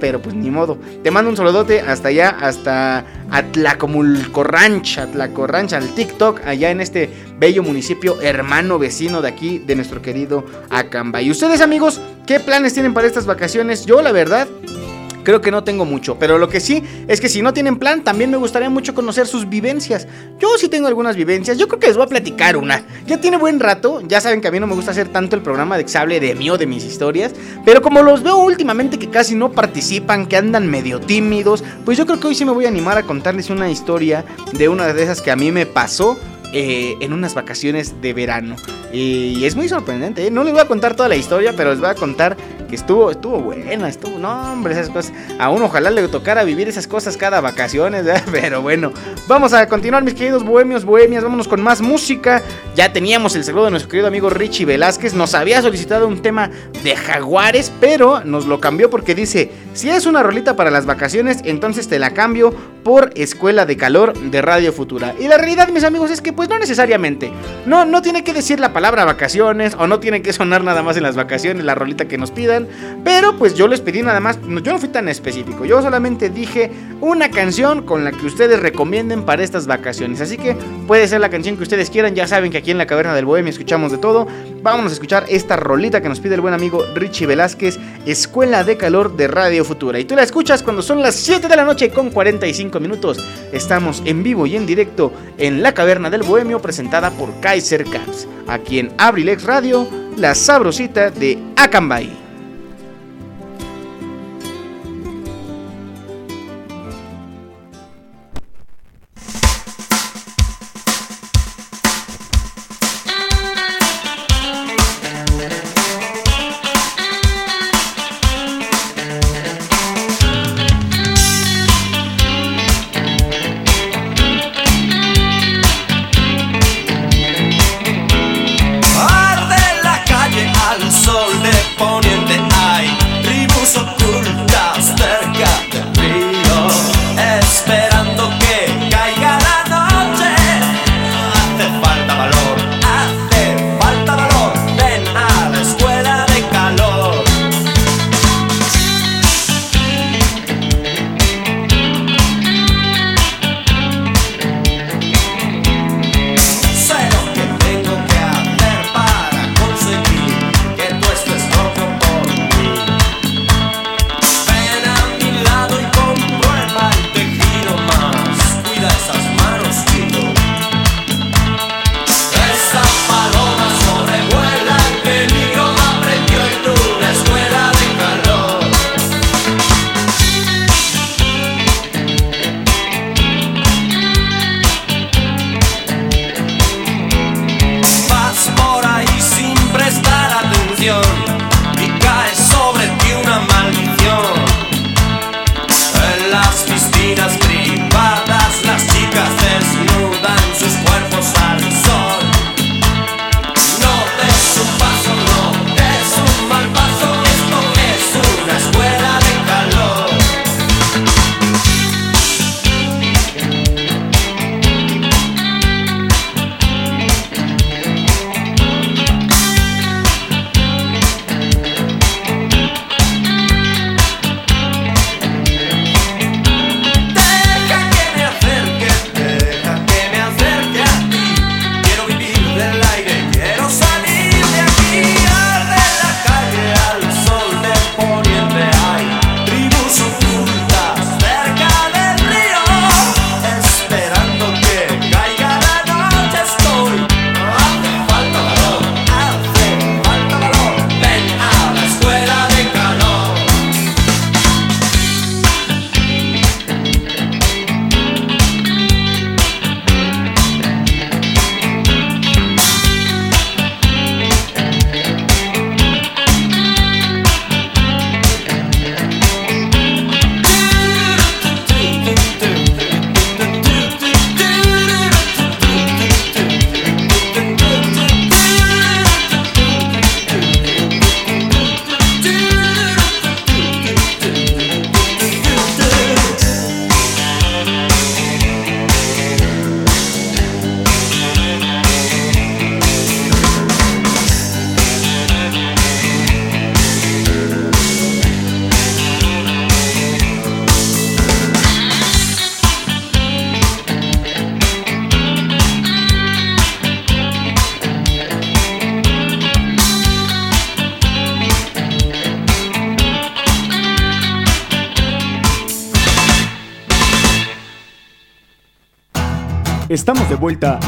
pero pues ni modo. Te mando un saludote hasta allá, hasta Atlacomulco Ranch, Atlaco Ranch, al TikTok, allá en este bello municipio hermano vecino de aquí, de nuestro querido Acambay. ¿Y ustedes amigos, qué planes tienen para estas vacaciones? Yo la verdad creo que no tengo mucho. Pero lo que sí es que si no tienen plan, también me gustaría mucho conocer sus vivencias. Yo sí tengo algunas vivencias, yo creo que les voy a platicar una. Ya tiene buen rato, ya saben que a mí no me gusta hacer tanto el programa de que de mí o de mis historias. Pero como los veo últimamente que casi no participan, que andan medio tímidos, pues yo creo que hoy sí me voy a animar a contarles una historia de una de esas que a mí me pasó eh, en unas vacaciones de verano. Y es muy sorprendente. ¿eh? No les voy a contar toda la historia, pero les voy a contar que estuvo, estuvo buena, estuvo, no hombre, esas cosas. A uno ojalá le tocara vivir esas cosas cada vacaciones, ¿eh? *laughs* pero bueno. Vamos a continuar, mis queridos bohemios, bohemias, vámonos con más música. Ya teníamos el saludo de nuestro querido amigo Richie Velázquez, nos había solicitado un tema de jaguares, pero nos lo cambió porque dice, si es una rolita para las vacaciones, entonces te la cambio por Escuela de Calor de Radio Futura. Y la realidad, mis amigos, es que pues no necesariamente. No, no tiene que decir la palabra vacaciones o no tiene que *laughs* sonar nada más en las vacaciones la rolita que nos pidan. Pero pues yo les pedí nada más, yo no fui tan específico. Yo solamente dije una canción con la que ustedes recomienden para estas vacaciones. Así que puede ser la canción que ustedes quieran. Ya saben que aquí en la Caverna del Bohemio escuchamos de todo. Vámonos a escuchar esta rolita que nos pide el buen amigo Richie Velázquez, Escuela de Calor de Radio Futura. Y tú la escuchas cuando son las 7 de la noche con 45 minutos. Estamos en vivo y en directo en la Caverna del Presentada por Kaiser Caps. Aquí en Abrilex Radio, la sabrosita de Acambay.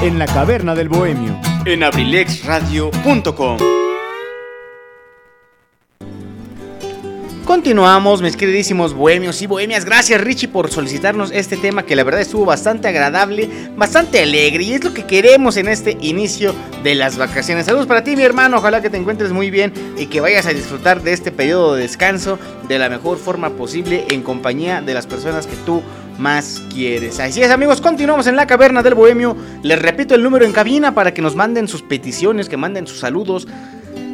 En la caverna del bohemio. En abrilexradio.com. Continuamos, mis queridísimos bohemios y bohemias. Gracias, Richie, por solicitarnos este tema que la verdad estuvo bastante agradable, bastante alegre y es lo que queremos en este inicio de las vacaciones. Saludos para ti, mi hermano. Ojalá que te encuentres muy bien y que vayas a disfrutar de este periodo de descanso de la mejor forma posible en compañía de las personas que tú más quieres. Así es, amigos, continuamos en la caverna del bohemio. Les repito el número en cabina para que nos manden sus peticiones, que manden sus saludos.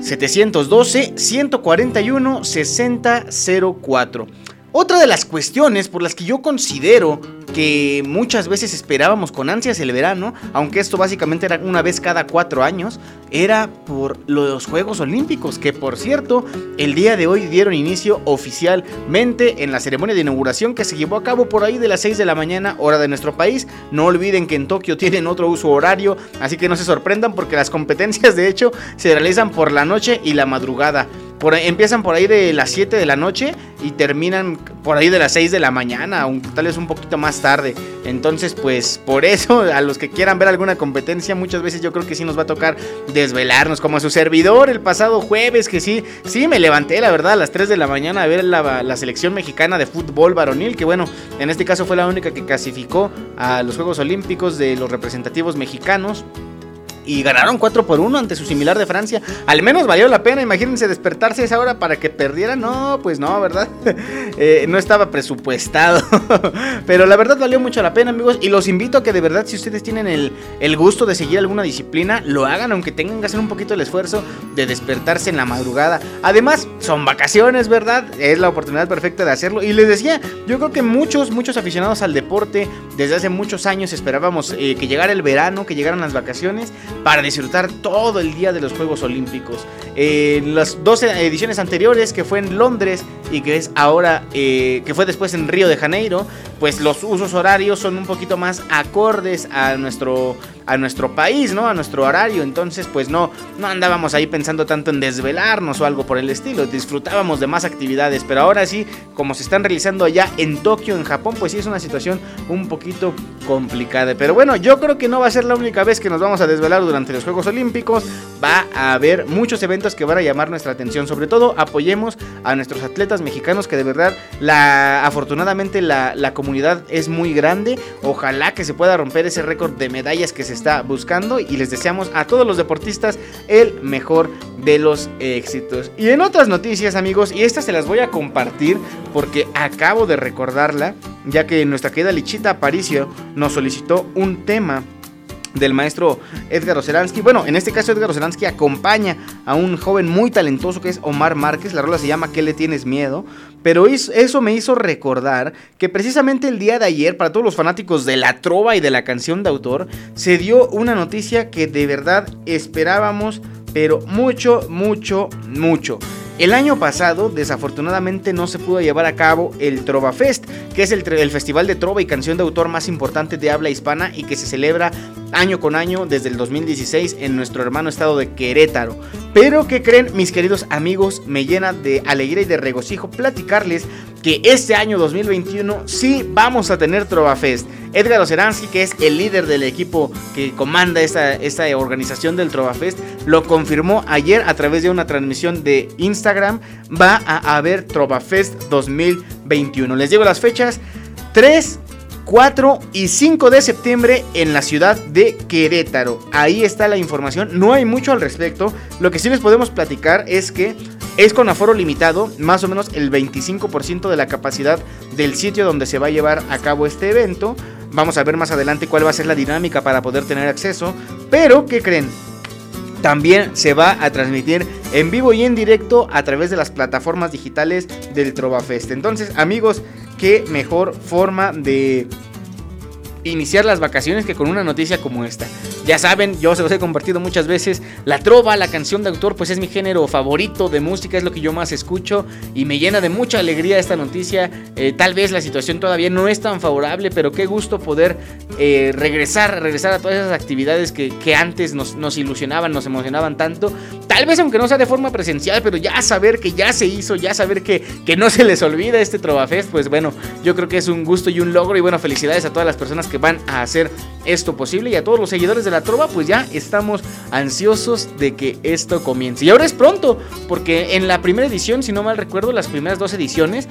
712-141-6004. Otra de las cuestiones por las que yo considero que muchas veces esperábamos con ansias el verano, aunque esto básicamente era una vez cada cuatro años, era por los Juegos Olímpicos, que por cierto, el día de hoy dieron inicio oficialmente en la ceremonia de inauguración que se llevó a cabo por ahí de las 6 de la mañana, hora de nuestro país. No olviden que en Tokio tienen otro uso horario, así que no se sorprendan porque las competencias de hecho se realizan por la noche y la madrugada. Por, empiezan por ahí de las 7 de la noche y terminan por ahí de las 6 de la mañana, tal vez un poquito más tarde. Entonces, pues por eso, *laughs* a los que quieran ver alguna competencia, muchas veces yo creo que sí nos va a tocar desvelarnos, como a su servidor el pasado jueves, que sí, sí me levanté, la verdad, a las 3 de la mañana a ver la, la selección mexicana de fútbol varonil, que bueno, en este caso fue la única que clasificó a los Juegos Olímpicos de los representativos mexicanos y ganaron 4 por 1 ante su similar de Francia. Al menos valió la pena, imagínense despertarse esa hora para que perdieran. No, pues no, ¿verdad? *laughs* Eh, no estaba presupuestado. *laughs* Pero la verdad valió mucho la pena, amigos. Y los invito a que de verdad, si ustedes tienen el, el gusto de seguir alguna disciplina, lo hagan, aunque tengan que hacer un poquito el esfuerzo de despertarse en la madrugada. Además, son vacaciones, ¿verdad? Es la oportunidad perfecta de hacerlo. Y les decía, yo creo que muchos, muchos aficionados al deporte, desde hace muchos años esperábamos eh, que llegara el verano, que llegaran las vacaciones para disfrutar todo el día de los Juegos Olímpicos. En las 12 ediciones anteriores, que fue en Londres y que es ahora, eh, que fue después en Río de Janeiro, pues los usos horarios son un poquito más acordes a nuestro a nuestro país, ¿no? A nuestro horario. Entonces, pues no, no andábamos ahí pensando tanto en desvelarnos o algo por el estilo. Disfrutábamos de más actividades. Pero ahora sí, como se están realizando allá en Tokio, en Japón, pues sí es una situación un poquito complicada. Pero bueno, yo creo que no va a ser la única vez que nos vamos a desvelar durante los Juegos Olímpicos. Va a haber muchos eventos que van a llamar nuestra atención. Sobre todo, apoyemos a nuestros atletas mexicanos que de verdad, la, afortunadamente, la, la comunidad es muy grande. Ojalá que se pueda romper ese récord de medallas que se está buscando y les deseamos a todos los deportistas el mejor de los éxitos. Y en otras noticias amigos, y estas se las voy a compartir porque acabo de recordarla, ya que nuestra querida Lichita Aparicio nos solicitó un tema del maestro Edgar Oceransky. Bueno, en este caso Edgar Oceransky acompaña a un joven muy talentoso que es Omar Márquez. La rola se llama ¿Qué le tienes miedo? Pero eso me hizo recordar que precisamente el día de ayer, para todos los fanáticos de la trova y de la canción de autor, se dio una noticia que de verdad esperábamos, pero mucho, mucho, mucho. El año pasado, desafortunadamente, no se pudo llevar a cabo el Trova Fest, que es el, festival de trova y canción de autor más importante de habla hispana y que se celebra año con año desde el 2016 en nuestro hermano estado de Querétaro. Pero, ¿qué creen, mis queridos amigos? Me llena de alegría y de regocijo platicarles que este año 2021 sí vamos a tener Trova Fest. Edgar Oceransky, que es el líder del equipo que comanda esta, esta organización del Trova Fest, lo confirmó ayer a través de una transmisión de Instagram. Va a haber Trova Fest 2021. Les digo las fechas: 3, 4 y 5 de septiembre en la ciudad de Querétaro. Ahí está la información. No hay mucho al respecto. Lo que sí les podemos platicar es que es con aforo limitado, más o menos el 25% de la capacidad del sitio donde se va a llevar a cabo este evento. Vamos a ver más adelante cuál va a ser la dinámica para poder tener acceso. Pero, ¿qué creen? También se va a transmitir en vivo y en directo a través de las plataformas digitales del Trovafest. Entonces, amigos, qué mejor forma de iniciar las vacaciones que con una noticia como esta. Ya saben, yo se los he compartido muchas veces, la trova, la canción de autor, pues es mi género favorito de música, es lo que yo más escucho y me llena de mucha alegría esta noticia. Eh, tal vez la situación todavía no es tan favorable, pero qué gusto poder eh, regresar, regresar a todas esas actividades que, antes nos, ilusionaban, nos emocionaban tanto. Tal vez aunque no sea de forma presencial, pero ya saber que ya se hizo, ya saber que, que no se les olvida este Trovafest, pues bueno, yo creo que es un gusto y un logro y bueno, felicidades a todas las personas que van a hacer esto posible y a todos los seguidores de la trova pues ya estamos ansiosos de que esto comience. Y ahora es pronto, porque en la primera edición, si no mal recuerdo, las primeras dos ediciones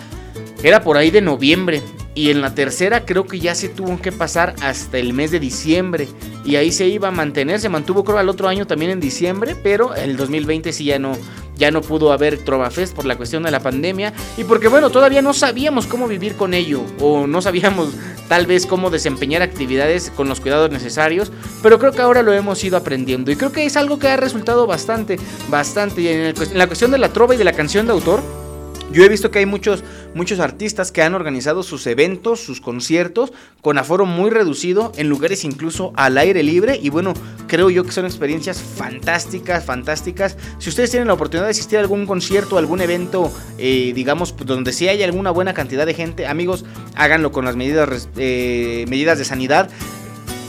era por ahí de noviembre. Y en la tercera creo que ya se tuvo que pasar hasta el mes de diciembre. Y ahí se iba a mantener. Se mantuvo creo al otro año también en diciembre. Pero el 2020 sí ya no, ya no pudo haber Trova Fest por la cuestión de la pandemia. Y porque bueno, todavía no sabíamos cómo vivir con ello. O no sabíamos tal vez cómo desempeñar actividades con los cuidados necesarios. Pero creo que ahora lo hemos ido aprendiendo. Y creo que es algo que ha resultado bastante, bastante. Y en, el- en la cuestión de la trova y de la canción de autor. Yo he visto que hay muchos, muchos artistas que han organizado sus eventos, sus conciertos, con aforo muy reducido, en lugares incluso al aire libre. Y bueno, creo yo que son experiencias fantásticas, fantásticas. Si ustedes tienen la oportunidad de asistir a algún concierto, algún evento, eh, digamos, pues, donde sí haya alguna buena cantidad de gente, amigos, háganlo con las medidas, eh, medidas de sanidad.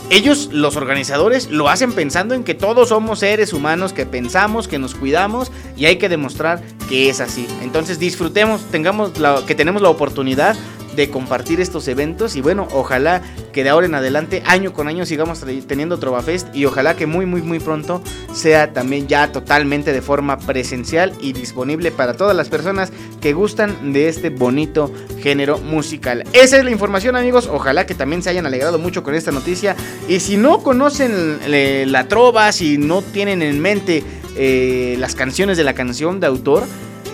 Ellos, los organizadores, lo hacen pensando en que todos somos seres humanos, que pensamos, que nos cuidamos y hay que demostrar que es así. Entonces disfrutemos, tengamos la, que tenemos la oportunidad de compartir estos eventos y bueno, ojalá que de ahora en adelante, año con año, sigamos teniendo Trovafest y ojalá que muy, muy, muy pronto sea también ya totalmente de forma presencial y disponible para todas las personas que gustan de este bonito género musical. Esa es la información amigos, ojalá que también se hayan alegrado mucho con esta noticia y si no conocen eh, la trova, si no tienen en mente eh, las canciones de la canción de autor,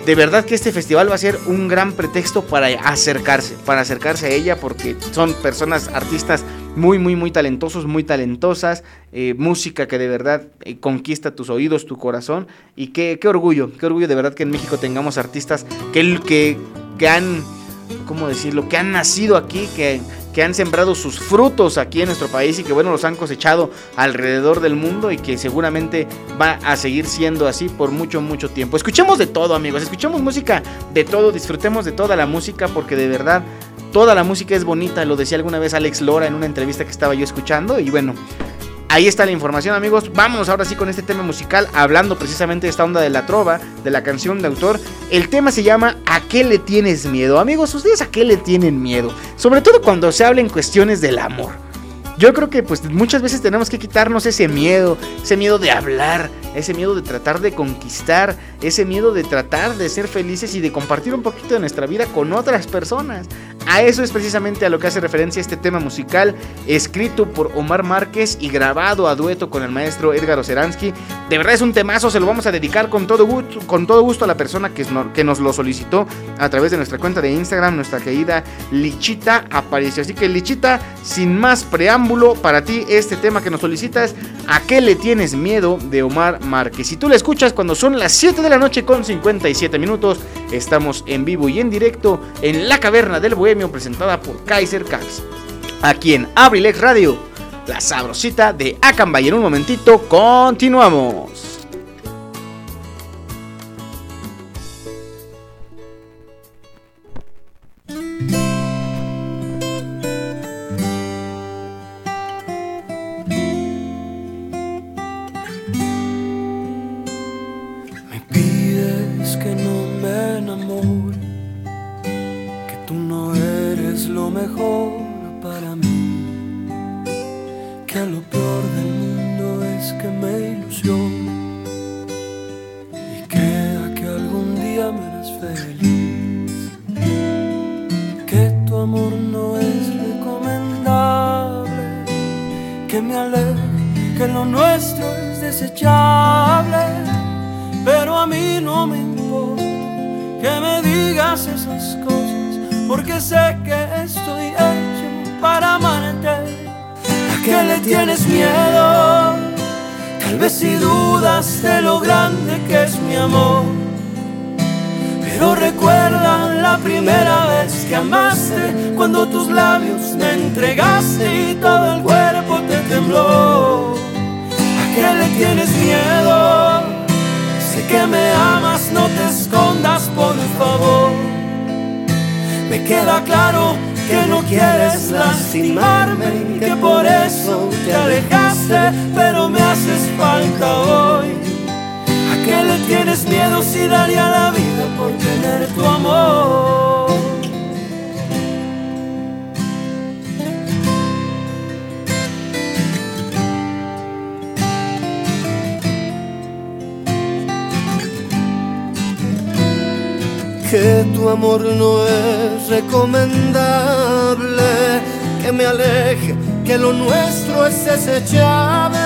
de verdad que este festival va a ser un gran pretexto para acercarse, para acercarse a ella, porque son personas, artistas muy, muy, muy talentosos, muy talentosas, eh, música que de verdad eh, conquista tus oídos, tu corazón, y qué, qué orgullo, qué orgullo de verdad que en México tengamos artistas que, que, que han, ¿cómo decirlo?, que han nacido aquí, que, que han sembrado sus frutos aquí en nuestro país y que bueno, los han cosechado alrededor del mundo y que seguramente va a seguir siendo así por mucho, mucho tiempo. Escuchemos de todo amigos, escuchemos música de todo, disfrutemos de toda la música porque de verdad toda la música es bonita, lo decía alguna vez Alex Lora en una entrevista que estaba yo escuchando y bueno. Ahí está la información amigos, vámonos ahora sí con este tema musical, hablando precisamente de esta onda de la trova, de la canción de autor. El tema se llama ¿A qué le tienes miedo? Amigos, ¿ustedes a qué le tienen miedo? Sobre todo cuando se habla en cuestiones del amor. Yo creo que pues muchas veces tenemos que quitarnos ese miedo, ese miedo de hablar, ese miedo de tratar de conquistar, ese miedo de tratar de ser felices y de compartir un poquito de nuestra vida con otras personas. A eso es precisamente a lo que hace referencia este tema musical, escrito por Omar Márquez y grabado a dueto con el maestro Edgar Oceransky. De verdad es un temazo, se lo vamos a dedicar con todo gusto, con todo gusto a la persona que, no- que nos lo solicitó a través de nuestra cuenta de Instagram, nuestra querida Lichita apareció. Así que Lichita, sin más preámbulo, para ti este tema que nos solicitas, ¿A qué le tienes miedo? de Omar Márquez. Si tú la escuchas cuando son las 7 de la noche con 57 minutos, estamos en vivo y en directo en la caverna del Bohemio presentada por Kaiser Caps. Aquí en Abrilex Radio, la sabrosita de Acambay. En un momentito, continuamos. Mejor para mí, que lo peor del mundo es que me ilusione y que a que algún día me harás feliz, que tu amor no es recomendable, que me aleje, que lo nuestro es desechable pero a mí no me importa que me digas esas cosas, porque sé que estoy hecho para amarte. ¿A qué le tienes miedo? Tal vez si dudas de lo grande que es mi amor. Pero recuerda la primera vez que amaste, cuando tus labios me entregaste y todo el cuerpo te tembló. ¿A qué le tienes miedo? Sé que me amas, no te escondas, por favor. Me queda claro que no quieres lastimarme que por eso te alejaste, pero me haces falta hoy. ¿A qué le tienes miedo si daría la vida por tener tu amor? Que tu amor no es recomendable, que me aleje, que lo nuestro es desechable,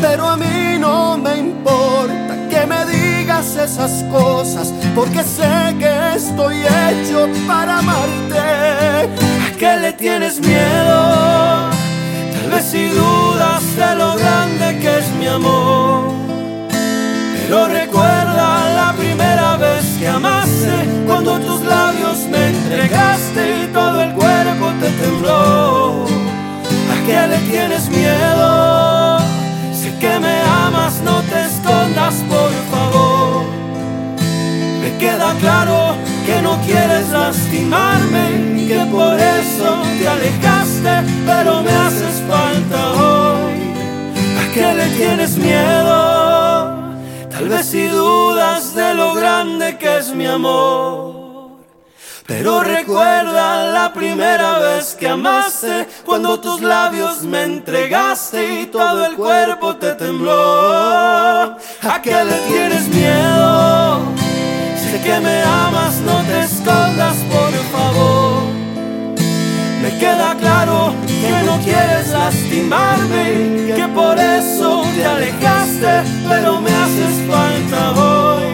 pero a mí no me importa que me digas esas cosas, porque sé que estoy hecho para amarte. ¿A qué le tienes miedo? Tal vez si dudas de lo grande que es mi amor. Pero recuerda que amaste, cuando tus labios me entregaste y todo el cuerpo te tembló. ¿A qué le tienes miedo? Sé que me amas, no te escondas, por favor. Me queda claro que no quieres lastimarme y que por eso te alejaste, pero me haces falta hoy. ¿A qué le tienes miedo? Tal vez si dudas de lo grande que es mi amor. Pero recuerda la primera vez que amaste, cuando tus labios me entregaste y todo el cuerpo te tembló. ¿A qué le tienes miedo? Sé que me amas, no te escondas, por favor. Me queda claro que no quieres lastimarme, que por eso te alejaste, pero me haces falta hoy.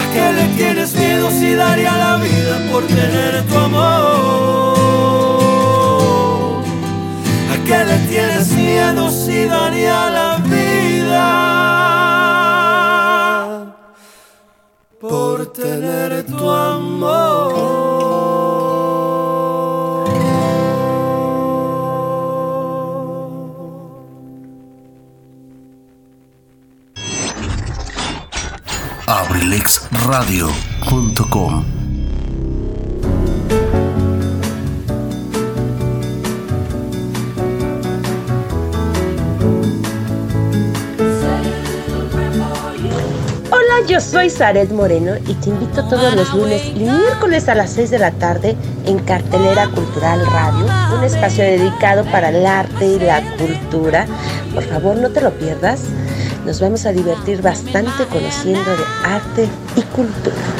¿A qué le tienes miedo si daría la vida por tener tu amor? ¿A qué le tienes miedo si daría la vida por tener tu amor? abrilexradio.com Hola, yo soy Zaret Moreno y te invito todos los lunes y miércoles a las 6 de la tarde en Cartelera Cultural Radio, un espacio dedicado para el arte y la cultura. Por favor, no te lo pierdas. Nos vamos a divertir bastante conociendo de arte y cultura.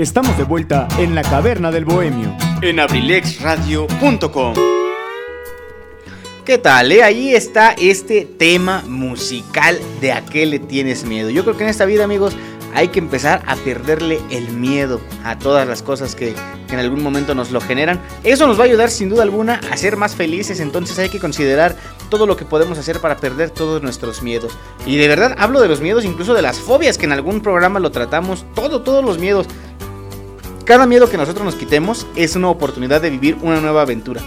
Estamos de vuelta en la caverna del bohemio. En abrilexradio.com. ¿Qué tal? eh? Ahí está este tema musical de a qué le tienes miedo. Yo creo que en esta vida, amigos, hay que empezar a perderle el miedo a todas las cosas que, en algún momento nos lo generan. Eso nos va a ayudar sin duda alguna a ser más felices, entonces hay que considerar todo lo que podemos hacer para perder todos nuestros miedos. Y de verdad hablo de los miedos, incluso de las fobias, que en algún programa lo tratamos, todo, todos los miedos. Cada miedo que nosotros nos quitemos es una oportunidad de vivir una nueva aventura.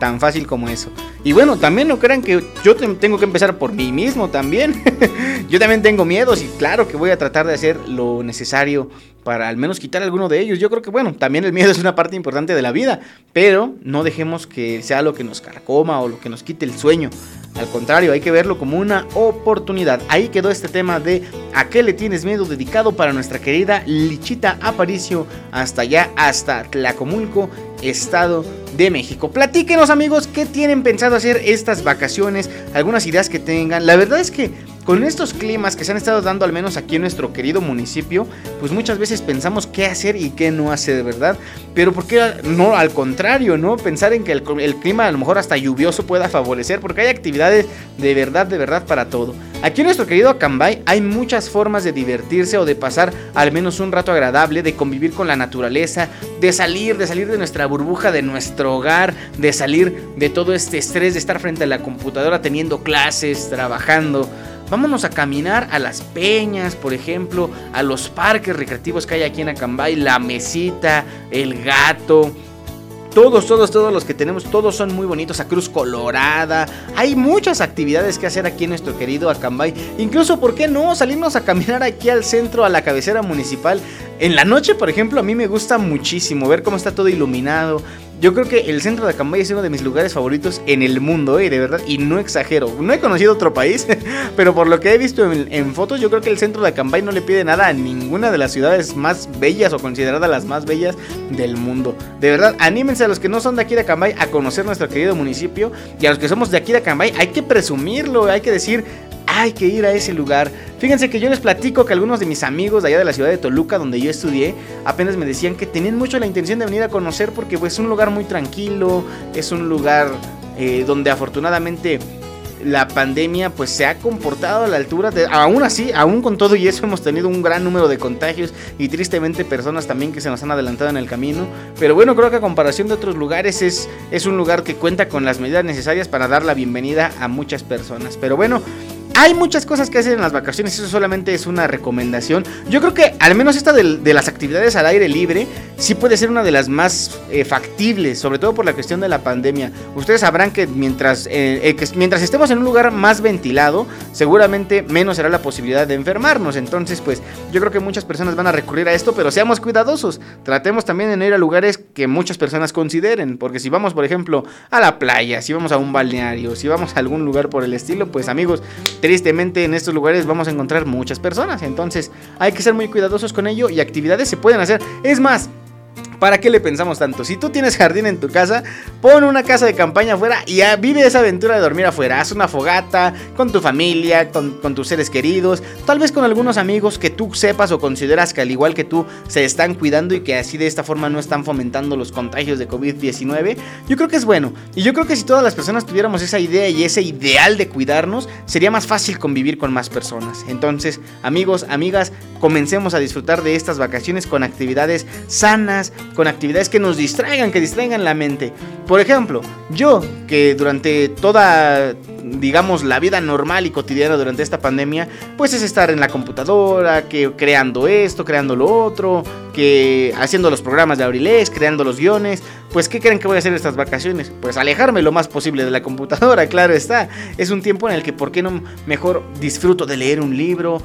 Tan fácil como eso. Y bueno, también no crean que yo te- tengo que empezar por mí mismo también. *laughs* yo también tengo miedos y claro que voy a tratar de hacer lo necesario para al menos quitar alguno de ellos. Yo creo que bueno, también el miedo es una parte importante de la vida, pero no dejemos que sea lo que nos carcoma o lo que nos quite el sueño. Al contrario, hay que verlo como una oportunidad. Ahí quedó este tema de ¿A qué le tienes miedo? dedicado para nuestra querida Lichita Aparicio hasta allá, hasta Tlacomulco, Estado de México. Platíquenos amigos, ¿qué tienen pensado hacer estas vacaciones? Algunas ideas que tengan. La verdad es que con estos climas que se han estado dando al menos aquí en nuestro querido municipio, pues muchas veces pensamos qué hacer y qué no hacer, ¿verdad? Pero ¿por qué no al contrario, no? Pensar en que el, el clima a lo mejor hasta lluvioso pueda favorecer, porque hay actividades de verdad, de verdad para todo. Aquí en nuestro querido Acambay hay muchas formas de divertirse o de pasar al menos un rato agradable, de convivir con la naturaleza, de salir, de salir de nuestra burbuja, de nuestro hogar, de salir de todo este estrés de estar frente a la computadora teniendo clases, trabajando. Vámonos a caminar a las peñas, por ejemplo, a los parques recreativos que hay aquí en Acambay, la mesita, el gato. Todos, todos, todos los que tenemos, todos son muy bonitos. A Cruz Colorada. Hay muchas actividades que hacer aquí en nuestro querido Acambay. Incluso, ¿por qué no? Salirnos a caminar aquí al centro, a la cabecera municipal. En la noche, por ejemplo, a mí me gusta muchísimo ver cómo está todo iluminado. Yo creo que el centro de Acambay es uno de mis lugares favoritos en el mundo, ¿eh? de verdad, y no exagero. No he conocido otro país, *laughs* pero por lo que he visto en, fotos, yo creo que el centro de Acambay no le pide nada a ninguna de las ciudades más bellas o consideradas las más bellas del mundo. De verdad, anímense a los que no son de aquí de Acambay a conocer nuestro querido municipio y a los que somos de aquí de Acambay hay que presumirlo, hay que decir, hay que ir a ese lugar. Fíjense que yo les platico que algunos de mis amigos de allá de la ciudad de Toluca, donde yo estudié, apenas me decían que tenían mucho la intención de venir a conocer porque pues, es un lugar muy tranquilo, es un lugar eh, donde afortunadamente la pandemia pues se ha comportado a la altura aún así, aún con todo y eso hemos tenido un gran número de contagios y tristemente personas también que se nos han adelantado en el camino, pero bueno, creo que a comparación de otros lugares es, es un lugar que cuenta con las medidas necesarias para dar la bienvenida a muchas personas, pero bueno, hay muchas cosas que hacer en las vacaciones, eso solamente es una recomendación. Yo creo que al menos esta de, las actividades al aire libre sí puede ser una de las más eh, factibles, sobre todo por la cuestión de la pandemia. Ustedes sabrán que mientras, eh, eh, que mientras estemos en un lugar más ventilado, seguramente menos será la posibilidad de enfermarnos. Entonces, pues yo creo que muchas personas van a recurrir a esto, pero seamos cuidadosos. Tratemos también de ir a lugares que muchas personas consideren, porque si vamos, por ejemplo, a la playa, si vamos a un balneario, si vamos a algún lugar por el estilo, pues amigos, tristemente en estos lugares vamos a encontrar muchas personas. Entonces hay que ser muy cuidadosos con ello y actividades se pueden hacer. Es más, ¿Para qué le pensamos tanto? Si tú tienes jardín en tu casa, pon una casa de campaña afuera y vive esa aventura de dormir afuera. Haz una fogata con tu familia, con, tus seres queridos, tal vez con algunos amigos que tú sepas o consideras que al igual que tú se están cuidando y que así de esta forma no están fomentando los contagios de COVID-19. Yo creo que es bueno. Y yo creo que si todas las personas tuviéramos esa idea y ese ideal de cuidarnos, sería más fácil convivir con más personas. Entonces, amigos, amigas, comencemos a disfrutar de estas vacaciones con actividades sanas, con actividades que nos distraigan, que distraigan la mente. Por ejemplo, yo que durante toda, digamos, la vida normal y cotidiana durante esta pandemia, pues es estar en la computadora, que creando esto, creando lo otro, que haciendo los programas de Abrilex, creando los guiones. Pues, ¿qué creen que voy a hacer estas vacaciones? Pues alejarme lo más posible de la computadora, *laughs* claro está. Es un tiempo en el que, ¿por qué no mejor disfruto de leer un libro?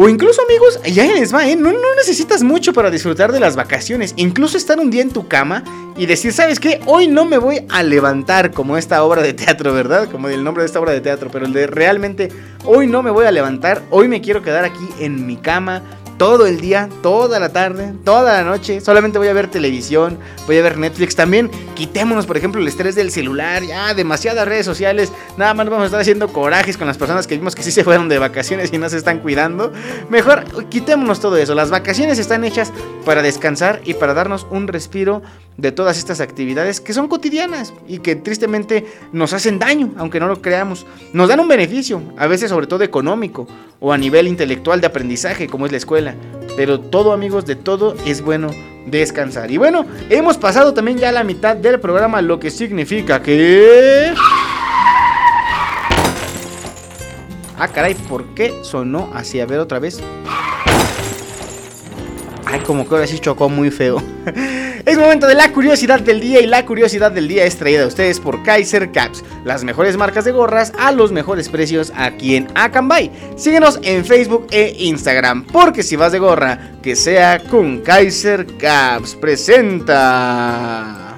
O incluso, amigos, ya les va, ¿eh? No, no necesitas mucho para disfrutar de las vacaciones. Incluso estar un día en tu cama y decir, ¿sabes qué? Hoy no me voy a levantar como esta obra de teatro, ¿verdad? Como el nombre de esta obra de teatro, pero el de realmente, hoy no me voy a levantar, hoy me quiero quedar aquí en mi cama todo el día, toda la tarde, toda la noche. Solamente voy a ver televisión, voy a ver Netflix. También quitémonos, por ejemplo, el estrés del celular. Ya, demasiadas redes sociales. Nada más vamos a estar haciendo corajes con las personas que vimos que sí se fueron de vacaciones y no se están cuidando. Mejor quitémonos todo eso. Las vacaciones están hechas para descansar y para darnos un respiro de todas estas actividades que son cotidianas y que tristemente nos hacen daño, aunque no lo creamos. Nos dan un beneficio, a veces sobre todo económico o a nivel intelectual de aprendizaje, como es la escuela. Pero todo, amigos, de todo es bueno descansar. Y bueno, hemos pasado también ya la mitad del programa, lo que significa que... Ah, caray, ¿por qué sonó así? A ver otra vez. Ay, como que ahora sí chocó muy feo. *laughs* Es momento de la curiosidad del día y la curiosidad del día es traída a ustedes por Kaiser Caps, las mejores marcas de gorras a los mejores precios aquí en Akanbay. Síguenos en Facebook e Instagram, porque si vas de gorra, que sea con Kaiser Caps. Presenta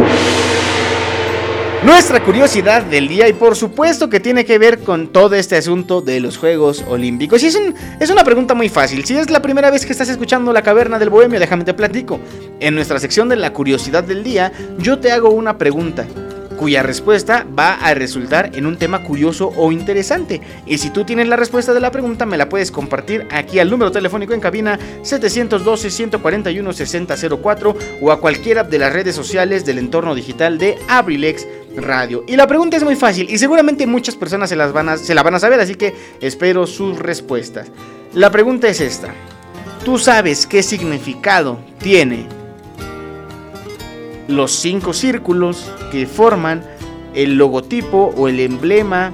nuestra curiosidad del día y por supuesto que tiene que ver con todo este asunto de los Juegos Olímpicos. Y es, es una pregunta muy fácil. Si es la primera vez que estás escuchando La Caverna del Bohemio, déjame te platico. En nuestra sección de la curiosidad del día, yo te hago una pregunta. cuya respuesta va a resultar en un tema curioso o interesante. Y si tú tienes la respuesta de la pregunta, me la puedes compartir aquí al número telefónico en cabina 712-141-6004 o a cualquiera de las redes sociales del entorno digital de Abrilex Radio. Y la pregunta es muy fácil y seguramente muchas personas se, las van a, se la van a saber, así que espero sus respuestas. La pregunta es esta. ¿Tú sabes qué significado tiene los cinco círculos que forman el logotipo o el emblema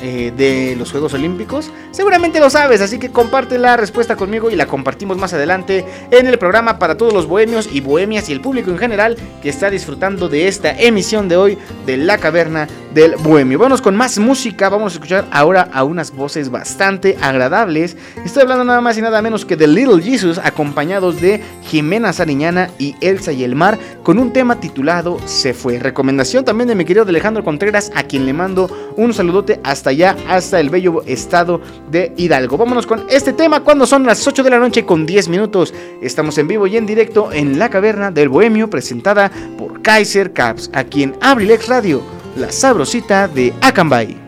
eh, de los Juegos Olímpicos? Seguramente lo sabes, así que comparte la respuesta conmigo y la compartimos más adelante en el programa para todos los bohemios y bohemias y el público en general que está disfrutando de esta emisión de hoy de La Caverna del Bohemio. Vamos con más música, vamos a escuchar ahora a unas voces bastante agradables. Estoy hablando nada más y nada menos que de Little Jesus acompañados de Jimena Sariñana y Elsa y el Mar con un tema titulado Se fue. Recomendación también de mi querido Alejandro Contreras a quien le mando un saludote hasta allá, hasta el bello estado de Hidalgo. Vámonos con este tema cuando son las 8 de la noche con 10 minutos. Estamos en vivo y en directo en la caverna del Bohemio presentada por Kaiser Caps, aquí en Abrilex Radio, la sabrosita de Acambay.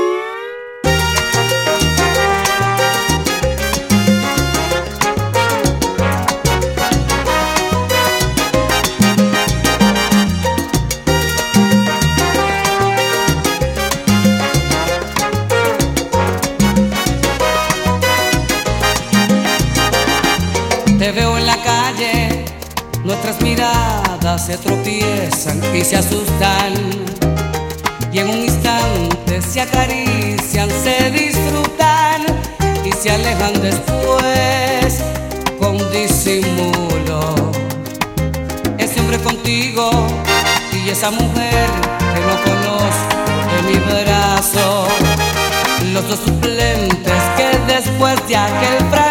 y se asustan y en un instante se acarician, se disfrutan y se alejan después con disimulo. Ese hombre contigo y esa mujer que no conozco en mi brazo, los dos suplentes que después de aquel fracaso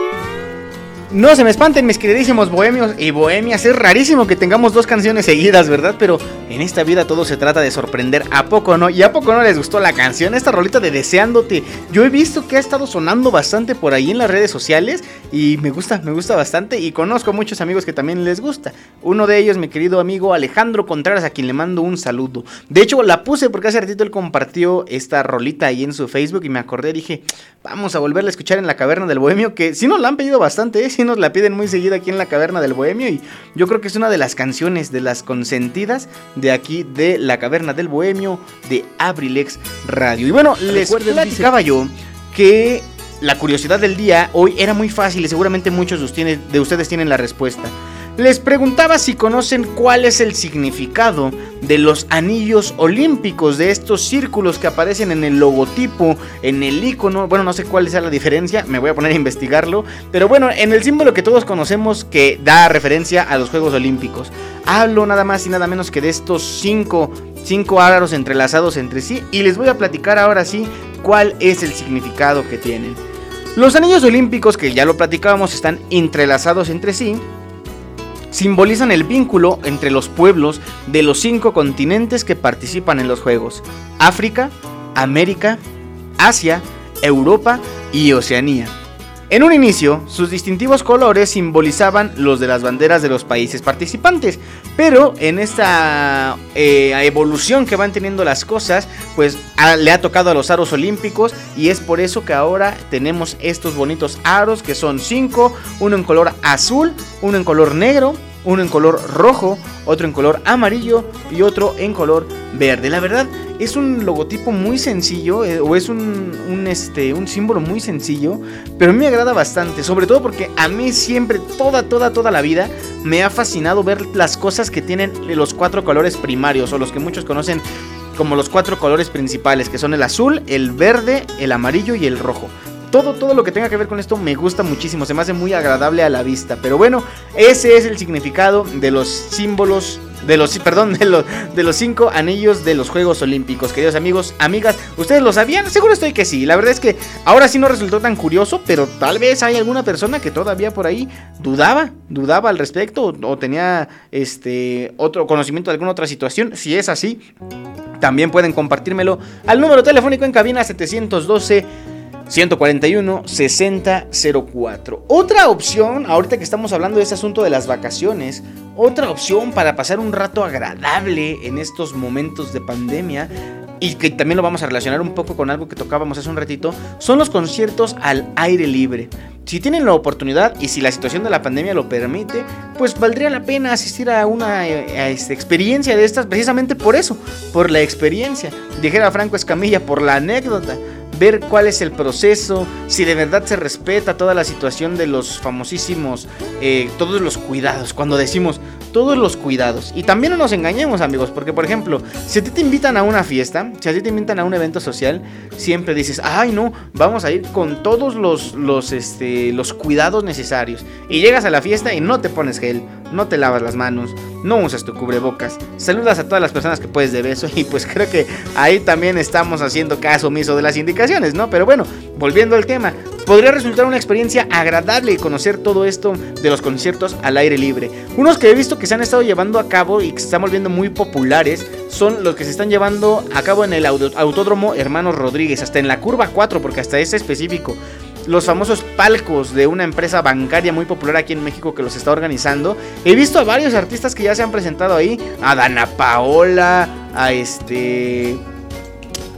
No se me espanten mis queridísimos bohemios y bohemias, es rarísimo que tengamos dos canciones seguidas, ¿verdad? Pero en esta vida todo se trata de sorprender, ¿a poco no? ¿Y a poco no les gustó la canción? Esta rolita de Deseándote, yo he visto que ha estado sonando bastante por ahí en las redes sociales y me gusta, me gusta bastante y conozco muchos amigos que también les gusta. Uno de ellos, mi querido amigo Alejandro Contreras, a quien le mando un saludo. De hecho, la puse porque hace ratito él compartió esta rolita ahí en su Facebook y me acordé, dije, vamos a volverla a escuchar en la caverna del bohemio, que si nos la han pedido bastante, ¿eh? Nos la piden muy seguida aquí en la caverna del bohemio y yo creo que es una de las canciones de las consentidas de aquí de la caverna del bohemio de Abrilex Radio. Y bueno, les platicaba yo que la curiosidad del día hoy era muy fácil y seguramente muchos de ustedes tienen la respuesta. Les preguntaba si conocen cuál es el significado de los anillos olímpicos, de estos círculos que aparecen en el logotipo, en el icono. Bueno, no sé cuál es la diferencia, me voy a poner a investigarlo. Pero bueno, en el símbolo que todos conocemos que da referencia a los Juegos Olímpicos. Hablo nada más y nada menos que de estos cinco, cinco entrelazados entre sí. Y les voy a platicar ahora sí cuál es el significado que tienen. Los anillos olímpicos, que ya lo platicábamos, están entrelazados entre sí simbolizan el vínculo entre los pueblos de los cinco continentes que participan en los Juegos. África, América, Asia, Europa y Oceanía. En un inicio, sus distintivos colores simbolizaban los de las banderas de los países participantes, pero en esta eh, evolución que van teniendo las cosas, pues le ha tocado a los aros olímpicos y es por eso que ahora tenemos estos bonitos aros que son cinco, uno en color azul, uno en color negro, uno en color rojo, otro en color amarillo y otro en color verde. La verdad es un logotipo muy sencillo eh, o es un, este, un símbolo muy sencillo, pero a mí me agrada bastante, sobre todo porque a mí siempre, toda, toda, toda la vida me ha fascinado ver las cosas que tienen los cuatro colores primarios o los que muchos conocen como los cuatro colores principales, que son el azul, el verde, el amarillo y el rojo. Todo, todo lo que tenga que ver con esto me gusta muchísimo, se me hace muy agradable a la vista. Pero bueno, ese es el significado de los símbolos de los, perdón, de los, de los cinco anillos de los Juegos Olímpicos. Queridos amigos, amigas, ¿ustedes lo sabían? Seguro estoy que sí. La verdad es que ahora sí no resultó tan curioso, pero tal vez hay alguna persona que todavía por ahí dudaba, dudaba al respecto o, tenía este otro conocimiento de alguna otra situación. Si es así, también pueden compartírmelo al número telefónico en cabina 712 141 6004. Otra opción, ahorita que estamos hablando de ese asunto de las vacaciones, otra opción para pasar un rato agradable en estos momentos de pandemia y que también lo vamos a relacionar un poco con algo que tocábamos hace un ratito, son los conciertos al aire libre. Si tienen la oportunidad y si la situación de la pandemia lo permite, pues valdría la pena asistir a una esta experiencia de estas precisamente por eso, por la experiencia. Dijera Franco Escamilla, por la anécdota ver cuál es el proceso, si de verdad se respeta toda la situación de los famosísimos, eh, todos los cuidados. Cuando decimos todos los cuidados. Y también no nos engañemos amigos, porque por ejemplo, si a ti te invitan a una fiesta, si a ti te invitan a un evento social, siempre dices, ay no, vamos a ir con todos los, los, este, los cuidados necesarios. Y llegas a la fiesta y no te pones gel, no te lavas las manos, no usas tu cubrebocas, saludas a todas las personas que puedes de beso *laughs* y pues creo que ahí también estamos haciendo caso omiso de las indicaciones, ¿no? Pero bueno, volviendo al tema, podría resultar una experiencia agradable conocer todo esto de los conciertos al aire libre. Unos que he visto que se han estado llevando a cabo y que se están volviendo muy populares son los que se están llevando a cabo en el Autódromo Hermanos Rodríguez, hasta en la curva 4, porque hasta es específico los famosos palcos de una empresa bancaria muy popular aquí en México que los está organizando. He visto a varios artistas que ya se han presentado ahí, a Dana Paola, a este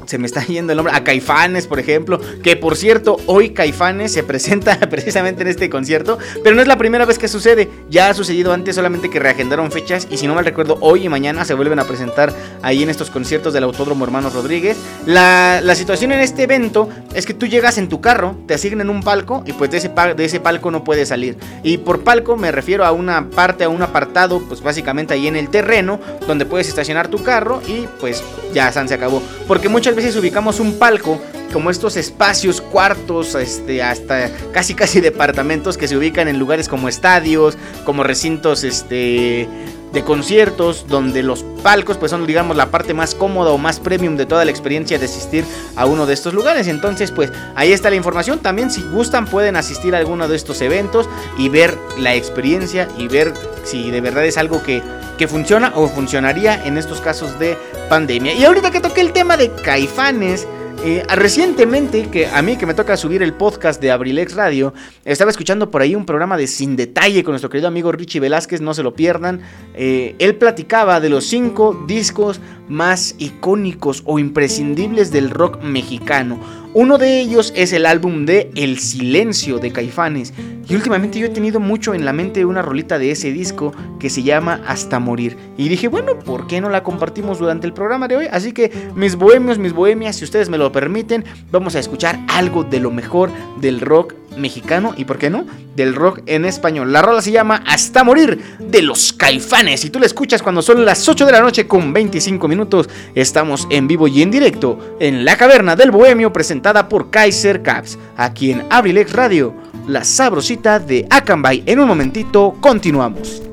se me está yendo el nombre, a Caifanes, por ejemplo, que por cierto, hoy Caifanes se presenta *laughs* precisamente en este concierto, pero no es la primera vez que sucede, ya ha sucedido antes solamente que reagendaron fechas y si no mal recuerdo, hoy y mañana se vuelven a presentar ahí en estos conciertos del Autódromo Hermanos Rodríguez. La, situación en este evento es que tú llegas en tu carro, te asignan un palco y pues de ese, de ese palco no puedes salir. Y por palco me refiero a una parte, a un apartado, pues básicamente ahí en el terreno, donde puedes estacionar tu carro y pues ya se acabó. Porque muchas veces ubicamos un palco como estos espacios, cuartos, este, hasta casi casi departamentos que se ubican en lugares como estadios, como recintos, este, de conciertos, donde los palcos pues son digamos la parte más cómoda o más premium de toda la experiencia de asistir a uno de estos lugares. Entonces pues ahí está la información. También si gustan pueden asistir a alguno de estos eventos y ver la experiencia y ver si de verdad es algo que, que funciona o funcionaría en estos casos de pandemia. Y ahorita que toqué el tema de caifanes, eh, recientemente, que a mí que me toca subir el podcast de Abrilex Radio, estaba escuchando por ahí un programa de Sin Detalle con nuestro querido amigo Richie Velázquez, no se lo pierdan. Eh, él platicaba de los cinco discos más icónicos o imprescindibles del rock mexicano. Uno de ellos es el álbum de El Silencio de Caifanes. Y últimamente yo he tenido mucho en la mente una rolita de ese disco que se llama Hasta Morir. Y dije, bueno, ¿por qué no la compartimos durante el programa de hoy? Así que mis bohemios, mis bohemias, si ustedes me lo permiten, vamos a escuchar algo de lo mejor del rock mexicano y, ¿por qué no?, del rock en español. La rola se llama Hasta Morir de los Caifanes. Y tú la escuchas cuando son las 8 de la noche con 25 minutos. Estamos en vivo y en directo en la caverna del Bohemio presentada por Kaiser Caps, aquí en Abrilex Radio, la sabrosita de Akanbay. En un momentito continuamos.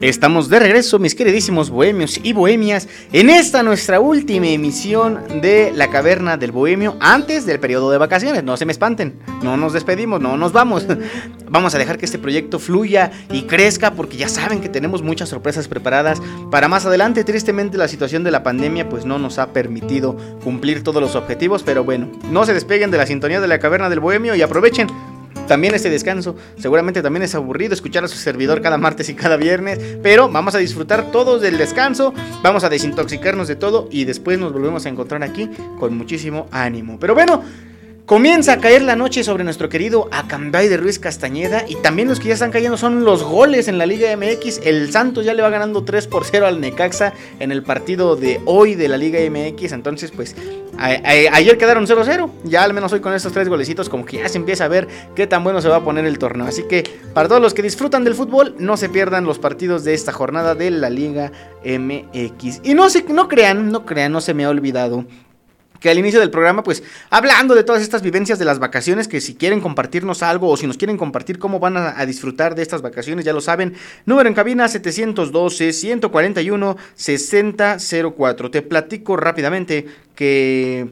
Estamos de regreso, mis queridísimos bohemios y bohemias, en esta nuestra última emisión de La Caverna del Bohemio antes del periodo de vacaciones. No se me espanten, no nos despedimos, no nos vamos. *laughs* Vamos a dejar que este proyecto fluya y crezca porque ya saben que tenemos muchas sorpresas preparadas para más adelante. Tristemente la situación de la pandemia pues no nos ha permitido cumplir todos los objetivos, pero bueno, no se despeguen de la sintonía de La Caverna del Bohemio y aprovechen también este descanso. Seguramente también es aburrido escuchar a su servidor cada martes y cada viernes, pero vamos a disfrutar todos del descanso, vamos a desintoxicarnos de todo y después nos volvemos a encontrar aquí con muchísimo ánimo. Pero bueno, Comienza a caer la noche sobre nuestro querido Acambay de Ruiz Castañeda y también los que ya están cayendo son los goles en la Liga MX. El Santos ya le va ganando 3 por 0 al Necaxa en el partido de hoy de la Liga MX. Entonces, pues ayer quedaron 0-0. Ya al menos hoy con estos tres golecitos como que ya se empieza a ver qué tan bueno se va a poner el torneo. Así que para todos los que disfrutan del fútbol, no se pierdan los partidos de esta jornada de la Liga MX. Y no, se, no crean, no crean, no se me ha olvidado que al inicio del programa, pues hablando de todas estas vivencias de las vacaciones, que si quieren compartirnos algo o si nos quieren compartir cómo van a, disfrutar de estas vacaciones, ya lo saben, número en cabina 712-141-6004. Te platico rápidamente que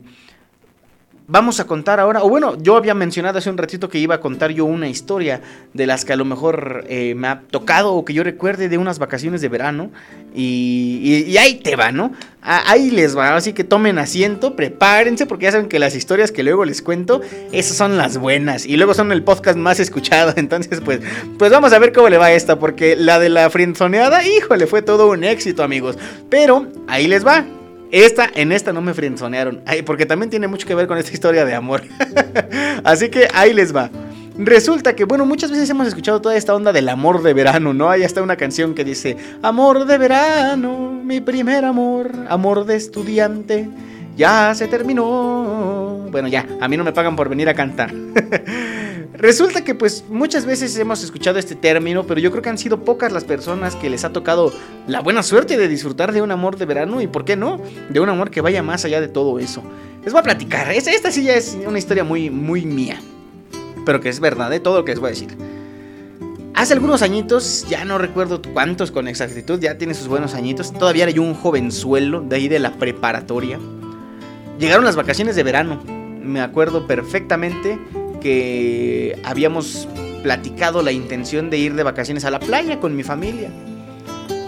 vamos a contar ahora, o bueno, yo había mencionado hace un ratito que iba a contar yo una historia de las que a lo mejor eh, me ha tocado o que yo recuerde de unas vacaciones de verano. Y, ahí te va, ¿no? ahí les va, así que tomen asiento, prepárense, porque ya saben que las historias que luego les cuento, esas son las buenas. Y luego son el podcast más escuchado. *laughs* Entonces, pues, pues vamos a ver cómo le va esta, porque la de la frienzoneada, híjole, fue todo un éxito, amigos. Pero ahí les va. Esta, en esta no me frenzonearon. porque también tiene mucho que ver con esta historia de amor. *laughs* Así que ahí les va. Resulta que, bueno, muchas veces hemos escuchado toda esta onda del amor de verano, ¿no? Ahí está una canción que dice, amor de verano, mi primer amor, amor de estudiante, ya se terminó. Bueno, ya, a mí no me pagan por venir a cantar. *laughs* Resulta que pues muchas veces hemos escuchado este término, pero yo creo que han sido pocas las personas que les ha tocado la buena suerte de disfrutar de un amor de verano y, ¿por qué no? De un amor que vaya más allá de todo eso. Les voy a platicar, esta, esta sí ya es una historia muy, muy mía, pero que es verdad de todo lo que les voy a decir. Hace algunos añitos, ya no recuerdo cuántos con exactitud, ya tiene sus buenos añitos, todavía era yo un jovenzuelo de ahí de la preparatoria. Llegaron las vacaciones de verano, me acuerdo perfectamente que habíamos platicado la intención de ir de vacaciones a la playa con mi familia.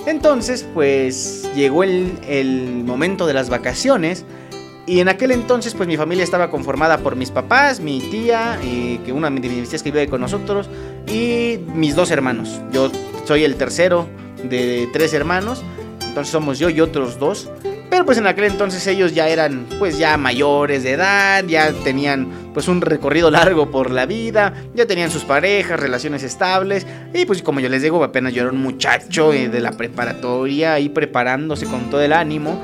Entonces, pues llegó el, momento de las vacaciones. Y en aquel entonces, pues mi familia estaba conformada por mis papás, mi tía, que una de mis tías que vive con nosotros, y mis dos hermanos. Yo soy el tercero de tres hermanos, entonces somos yo y otros dos. Pero pues en aquel entonces ellos ya eran pues ya mayores de edad, ya tenían pues un recorrido largo por la vida, ya tenían sus parejas, relaciones estables y pues como yo les digo, apenas yo era un muchacho eh, de la preparatoria ahí preparándose con todo el ánimo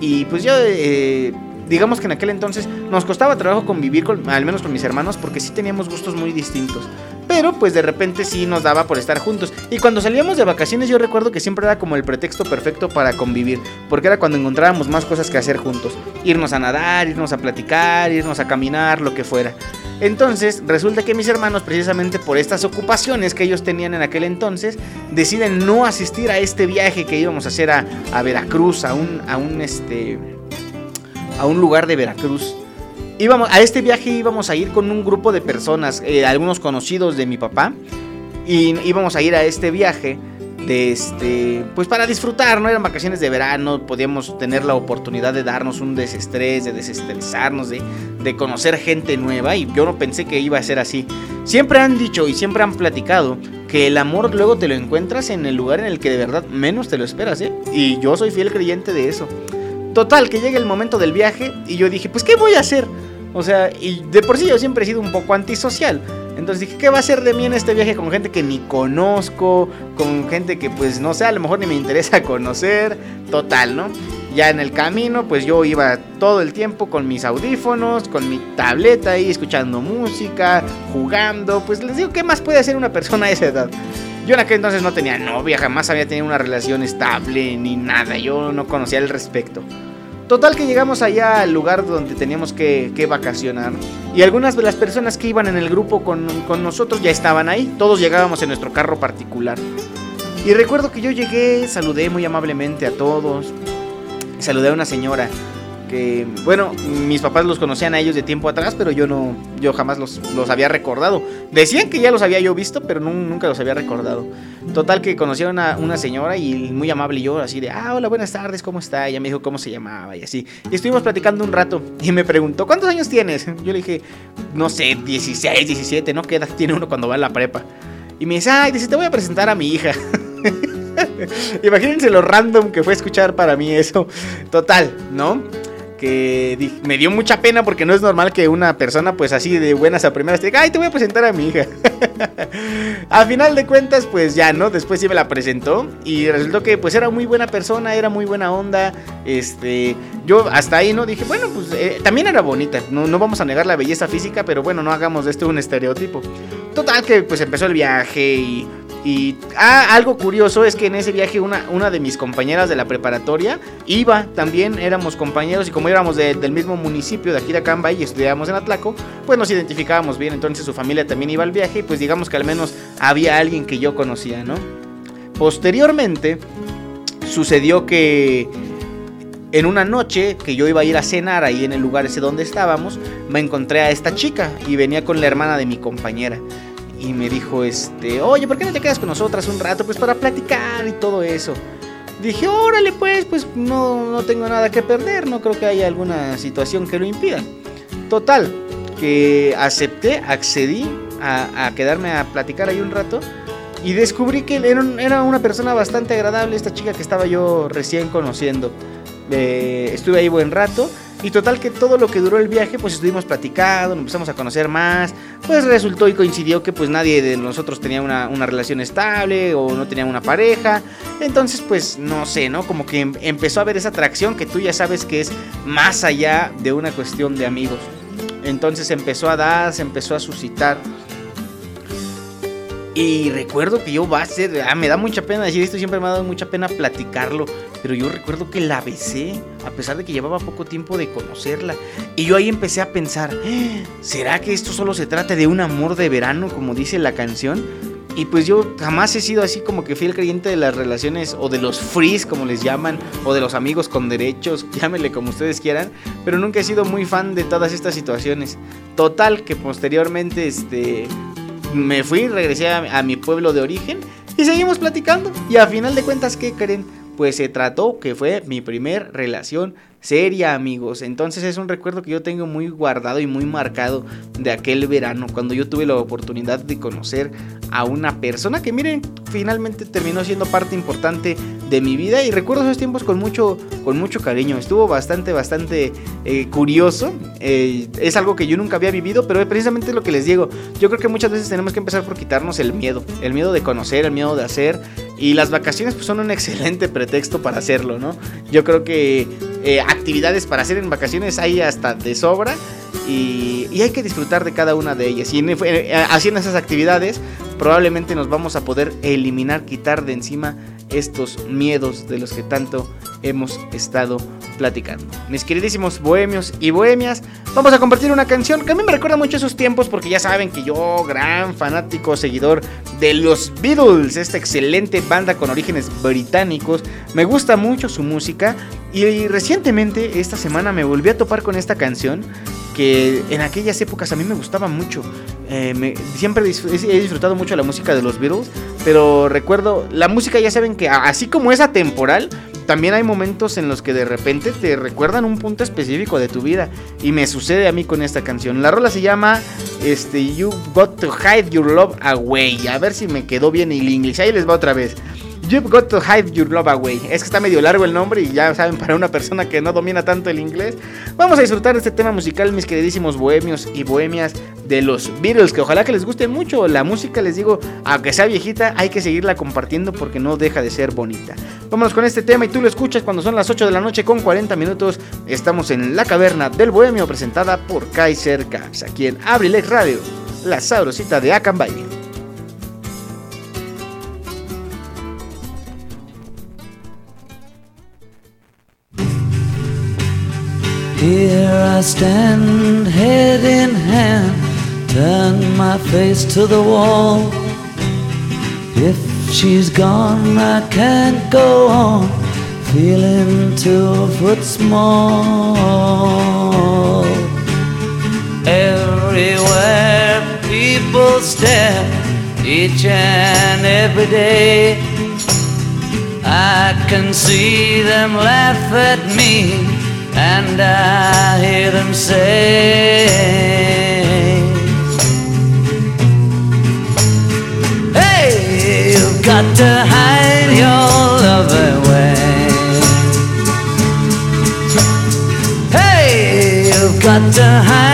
y pues yo eh, digamos que en aquel entonces nos costaba trabajo convivir con, al menos con mis hermanos porque sí teníamos gustos muy distintos. pero pues de repente sí nos daba por estar juntos. Y cuando salíamos de vacaciones yo recuerdo que siempre era como el pretexto perfecto para convivir, porque era cuando encontrábamos más cosas que hacer juntos. Irnos a nadar, irnos a platicar, irnos a caminar, lo que fuera. Entonces resulta que mis hermanos precisamente por estas ocupaciones que ellos tenían en aquel entonces, deciden no asistir a este viaje que íbamos a hacer a, a Veracruz, a un, a un este... A un lugar de Veracruz íbamos, a este viaje íbamos a ir con un grupo de personas, eh, algunos conocidos de mi papá, y íbamos a ir a este viaje de este, pues para disfrutar, no eran vacaciones de verano, podíamos tener la oportunidad de darnos un desestrés, de desestresarnos, de, de conocer gente nueva y yo no pensé que iba a ser así. Siempre han dicho y siempre han platicado que el amor luego te lo encuentras en el lugar en el que de verdad menos te lo esperas, ¿eh? Y yo soy fiel creyente de eso. Total, que llega el momento del viaje y yo dije, pues ¿qué voy a hacer? O sea, y de por sí yo siempre he sido un poco antisocial. Entonces dije, ¿qué va a hacer de mí en este viaje con gente que ni conozco? Con gente que pues no sé, a lo mejor ni me interesa conocer. Total, ¿no? Ya en el camino, pues yo iba todo el tiempo con mis audífonos, con mi tableta ahí, escuchando música, jugando. Pues les digo, ¿qué más puede hacer una persona a esa edad? Yo en aquel entonces no tenía novia, jamás había tenido una relación estable ni nada. Yo no conocía al respecto. Total que llegamos allá al lugar donde teníamos que, vacacionar. Y algunas de las personas que iban en el grupo con, con, nosotros ya estaban ahí. Todos llegábamos en nuestro carro particular. Y recuerdo que yo llegué, saludé muy amablemente a todos. Saludé a una señora bueno, mis papás los conocían a ellos de tiempo atrás, pero yo no, yo jamás los, los había recordado. Decían que ya los había yo visto, pero nunca los había recordado. Total que conocí a una, señora y muy amable yo, así de, ah, hola, buenas tardes, ¿cómo está? Ella me dijo cómo se llamaba y así. Y estuvimos platicando un rato y me preguntó, ¿cuántos años tienes? Yo le dije, no sé, 16, 17, ¿no? ¿Qué edad tiene uno cuando va a la prepa? Y me dice, ay, dice, te voy a presentar a mi hija. *laughs* Imagínense lo random que fue escuchar para mí eso. Total, ¿no? Me dio mucha pena porque no es normal que una persona pues así de buenas a primeras te diga, ay, te voy a presentar a mi hija. *laughs* a final de cuentas pues ya, ¿no? Después sí me la presentó y resultó que pues era muy buena persona, era muy buena onda. Este, yo hasta ahí, ¿no? Dije, bueno, pues eh, también era bonita, no, no vamos a negar la belleza física, pero bueno, no hagamos de esto un estereotipo. Total que pues empezó el viaje y y ah, algo curioso es que en ese viaje una, una de mis compañeras de la preparatoria iba también, éramos compañeros y como éramos del mismo municipio de aquí de y estudiábamos en Atlaco, pues nos identificábamos bien, entonces su familia también iba al viaje y pues digamos que al menos había alguien que yo conocía, ¿no? Posteriormente sucedió que en una noche que yo iba a ir a cenar ahí en el lugar ese donde estábamos, me encontré a esta chica y venía con la hermana de mi compañera y me dijo, este, oye, ¿por qué no te quedas con nosotras un rato? Pues para platicar y todo eso. Dije, órale, pues, pues no, no tengo nada que perder, no creo que haya alguna situación que lo impida. Total, que acepté, accedí a, quedarme a platicar ahí un rato y descubrí que era, una persona bastante agradable, esta chica que estaba yo recién conociendo. Eh, estuve ahí buen rato y total que todo lo que duró el viaje, pues estuvimos platicando, empezamos a conocer más. Pues resultó y coincidió que pues nadie de nosotros tenía una, relación estable o no tenía una pareja. Entonces pues no sé, ¿no? Como que em, empezó a haber esa atracción que tú ya sabes que es más allá de una cuestión de amigos. Entonces empezó a dar, se empezó a suscitar. Y recuerdo que yo ser, ah, me da mucha pena decir esto, siempre me ha dado mucha pena platicarlo, pero yo recuerdo que la besé, a pesar de que llevaba poco tiempo de conocerla. Y yo ahí empecé a pensar, ¿Eh? ¿será que esto solo se trata de un amor de verano, como dice la canción? Y pues yo jamás he sido así como que fiel creyente de las relaciones o de los frees como les llaman o de los amigos con derechos, *laughs* llámenle como ustedes quieran, pero nunca he sido muy fan de todas estas situaciones. Total que posteriormente este me fui, regresé a, mi pueblo de origen y seguimos platicando. Y a final de cuentas, ¿qué creen? Pues se trató que fue mi primer relación seria, amigos. Entonces es un recuerdo que yo tengo muy guardado y muy marcado de aquel verano, cuando yo tuve la oportunidad de conocer a una persona que, miren, finalmente terminó siendo parte importante de mi vida y recuerdo esos tiempos con mucho, con mucho cariño. Estuvo bastante, bastante eh, curioso. Eh, es algo que yo nunca había vivido, pero es precisamente lo que les digo. Yo creo que muchas veces tenemos que empezar por quitarnos el miedo, el miedo de conocer, el miedo de hacer. Y las vacaciones pues, son un *laughs* excelente pretexto para hacerlo, ¿no? Yo creo que eh, actividades para hacer en vacaciones hay hasta de sobra. y, y hay que disfrutar de cada una de ellas. Y eh, haciendo esas actividades probablemente nos vamos a poder eliminar, quitar de encima estos miedos de los que tanto hemos estado platicando. Mis queridísimos bohemios y bohemias, vamos a compartir una canción que a mí me recuerda mucho esos tiempos porque ya saben que yo, gran fanático, seguidor de los Beatles, esta excelente banda con orígenes británicos, me gusta mucho su música y recientemente esta semana me volví a topar con esta canción que en aquellas épocas a mí me gustaba mucho. Eh, siempre he disfrutado mucho la música de los Beatles, pero recuerdo, la música ya saben que así como es atemporal, también hay momentos en los que de repente te recuerdan un punto específico de tu vida. Y me sucede a mí con esta canción. La rola se llama este, You Got to Hide Your Love Away. A ver si me quedó bien el inglés. Ahí les va otra vez. You've got to hide your love away. Es que está medio largo el nombre y ya saben, para una persona que no domina tanto el inglés. Vamos a disfrutar de este tema musical, mis queridísimos bohemios y bohemias de los Beatles, que ojalá que les guste mucho. La música, les digo, aunque sea viejita, hay que seguirla compartiendo porque no deja de ser bonita. Vámonos con este tema y tú lo escuchas cuando son las 8 de la noche con 40 minutos. Estamos en La Caverna del Bohemio, presentada por Kaiser Caps, aquí en Abrilex Radio, la sabrosita de Acambay. Here I stand, head in hand, turn my face to the wall. If she's gone, I can't go on, feeling two foot small. Everywhere people stare, each and every day. I can see them laugh at me, and I hear them say, Hey, you've got to hide your love away. Hey, you've got to hide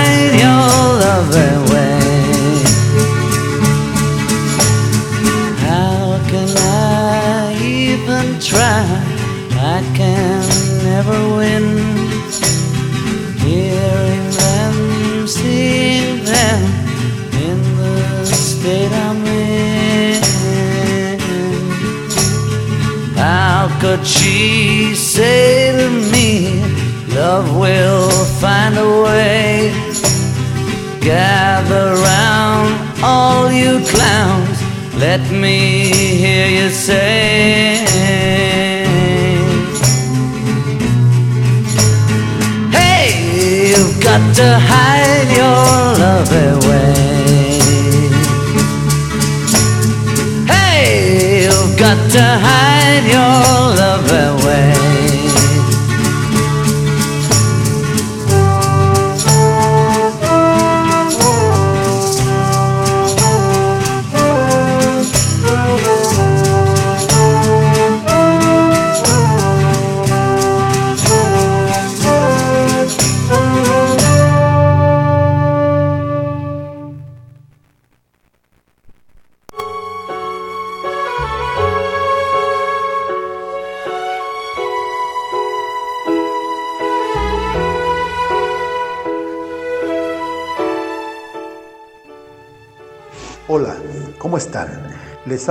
could she say to me, Love will find a way? Gather round, all you clowns, let me hear you say. Hey, you've got to hide your love away. Hey, you've got to hide your love away.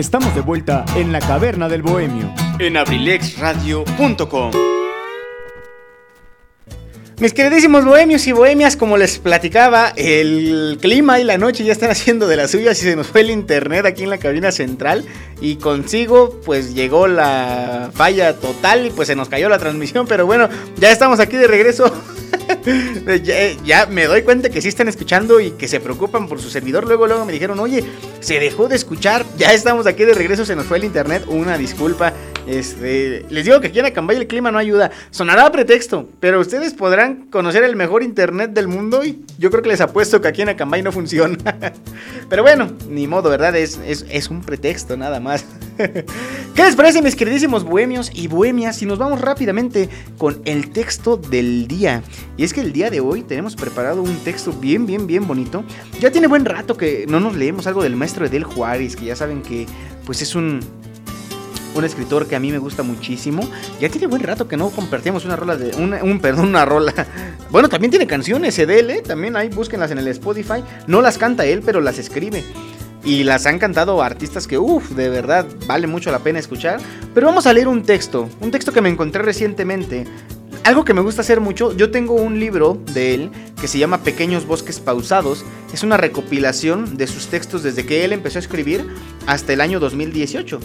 Estamos de vuelta en la caverna del bohemio. En abrilexradio.com. Mis queridísimos bohemios y bohemias, como les platicaba, el clima y la noche ya están haciendo de las suyas y se nos fue el internet aquí en la cabina central y consigo pues llegó la falla total y pues se nos cayó la transmisión, pero bueno, ya estamos aquí de regreso. *laughs* ya, me doy cuenta que sí están escuchando y que se preocupan por su servidor. Luego, luego me dijeron, oye, se dejó de escuchar. Ya estamos aquí de regreso, se nos fue el internet. Una disculpa. Este, les digo que aquí en Acambay el clima no ayuda. Sonará a pretexto, pero ustedes podrán conocer el mejor internet del mundo y yo creo que les apuesto que aquí en Acambay no funciona. *laughs* pero bueno, ni modo, ¿verdad? Es, es, es un pretexto nada más. *laughs* ¿Qué les parece, mis queridísimos bohemios y bohemias? Si nos vamos rápidamente con el texto del día. Y es que el día de hoy tenemos preparado un texto bien, bien, bien bonito. Ya tiene buen rato que no nos leemos algo del maestro Edel Juárez, que ya saben que pues es un un escritor que a mí me gusta muchísimo. Ya tiene buen rato que no compartimos una rola de. un, perdón, una rola. *laughs* Bueno, también tiene canciones, Edel, ¿eh? También ahí búsquenlas en el Spotify. No las canta él, pero las escribe. Y las han cantado artistas que, uff, de verdad vale mucho la pena escuchar. Pero vamos a leer un texto, un texto que me encontré recientemente. Algo que me gusta hacer mucho, yo tengo un libro de él que se llama Pequeños Bosques Pausados. Es una recopilación de sus textos desde que él empezó a escribir hasta el año 2018.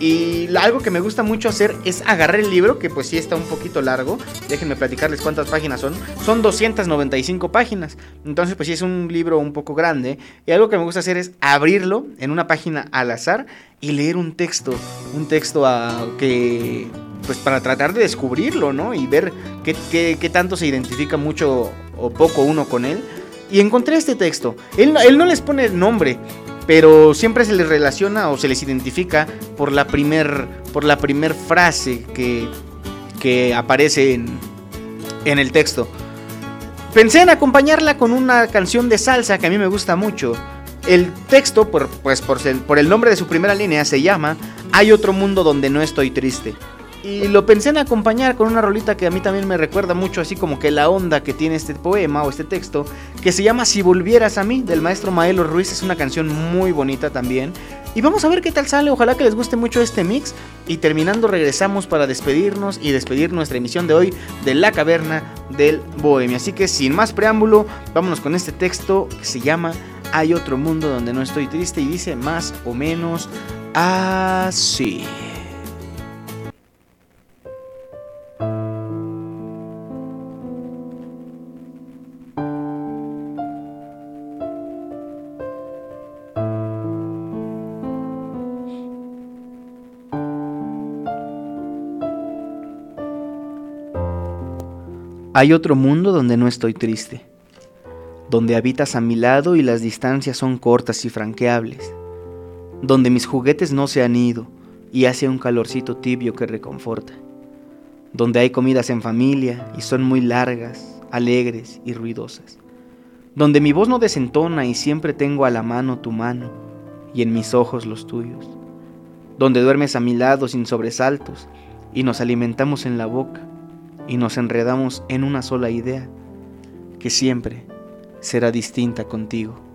Y algo que me gusta mucho hacer es agarrar el libro, que pues sí está un poquito largo. Déjenme platicarles cuántas páginas son. Son 295 páginas. Entonces pues sí es un libro un poco grande. Y algo que me gusta hacer es abrirlo en una página al azar y leer un texto. Un texto a, que pues para tratar de descubrirlo, ¿no? Y ver qué, qué, tanto se identifica mucho o poco uno con él. Y encontré este texto. Él, él no les pone nombre, pero siempre se les relaciona o se les identifica por la primer, por la primer frase que, que aparece en, en el texto. Pensé en acompañarla con una canción de salsa que a mí me gusta mucho. El texto, pues por el nombre de su primera línea, se llama Hay otro mundo donde no estoy triste. Y lo pensé en acompañar con una rolita que a mí también me recuerda mucho, así como que la onda que tiene este poema o este texto, que se llama Si volvieras a mí, del maestro Maelo Ruiz. Es una canción muy bonita también. Y vamos a ver qué tal sale, ojalá que les guste mucho este mix. Y terminando regresamos para despedirnos y despedir nuestra emisión de hoy de La Caverna del Bohemia. Así que sin más preámbulo, vámonos con este texto que se llama Hay otro mundo donde no estoy triste y dice más o menos así. Hay otro mundo donde no estoy triste, donde habitas a mi lado y las distancias son cortas y franqueables, donde mis juguetes no se han ido y hace un calorcito tibio que reconforta, donde hay comidas en familia y son muy largas, alegres y ruidosas, donde mi voz no desentona y siempre tengo a la mano tu mano y en mis ojos los tuyos, donde duermes a mi lado sin sobresaltos y nos alimentamos en la boca y nos enredamos en una sola idea que siempre será distinta contigo.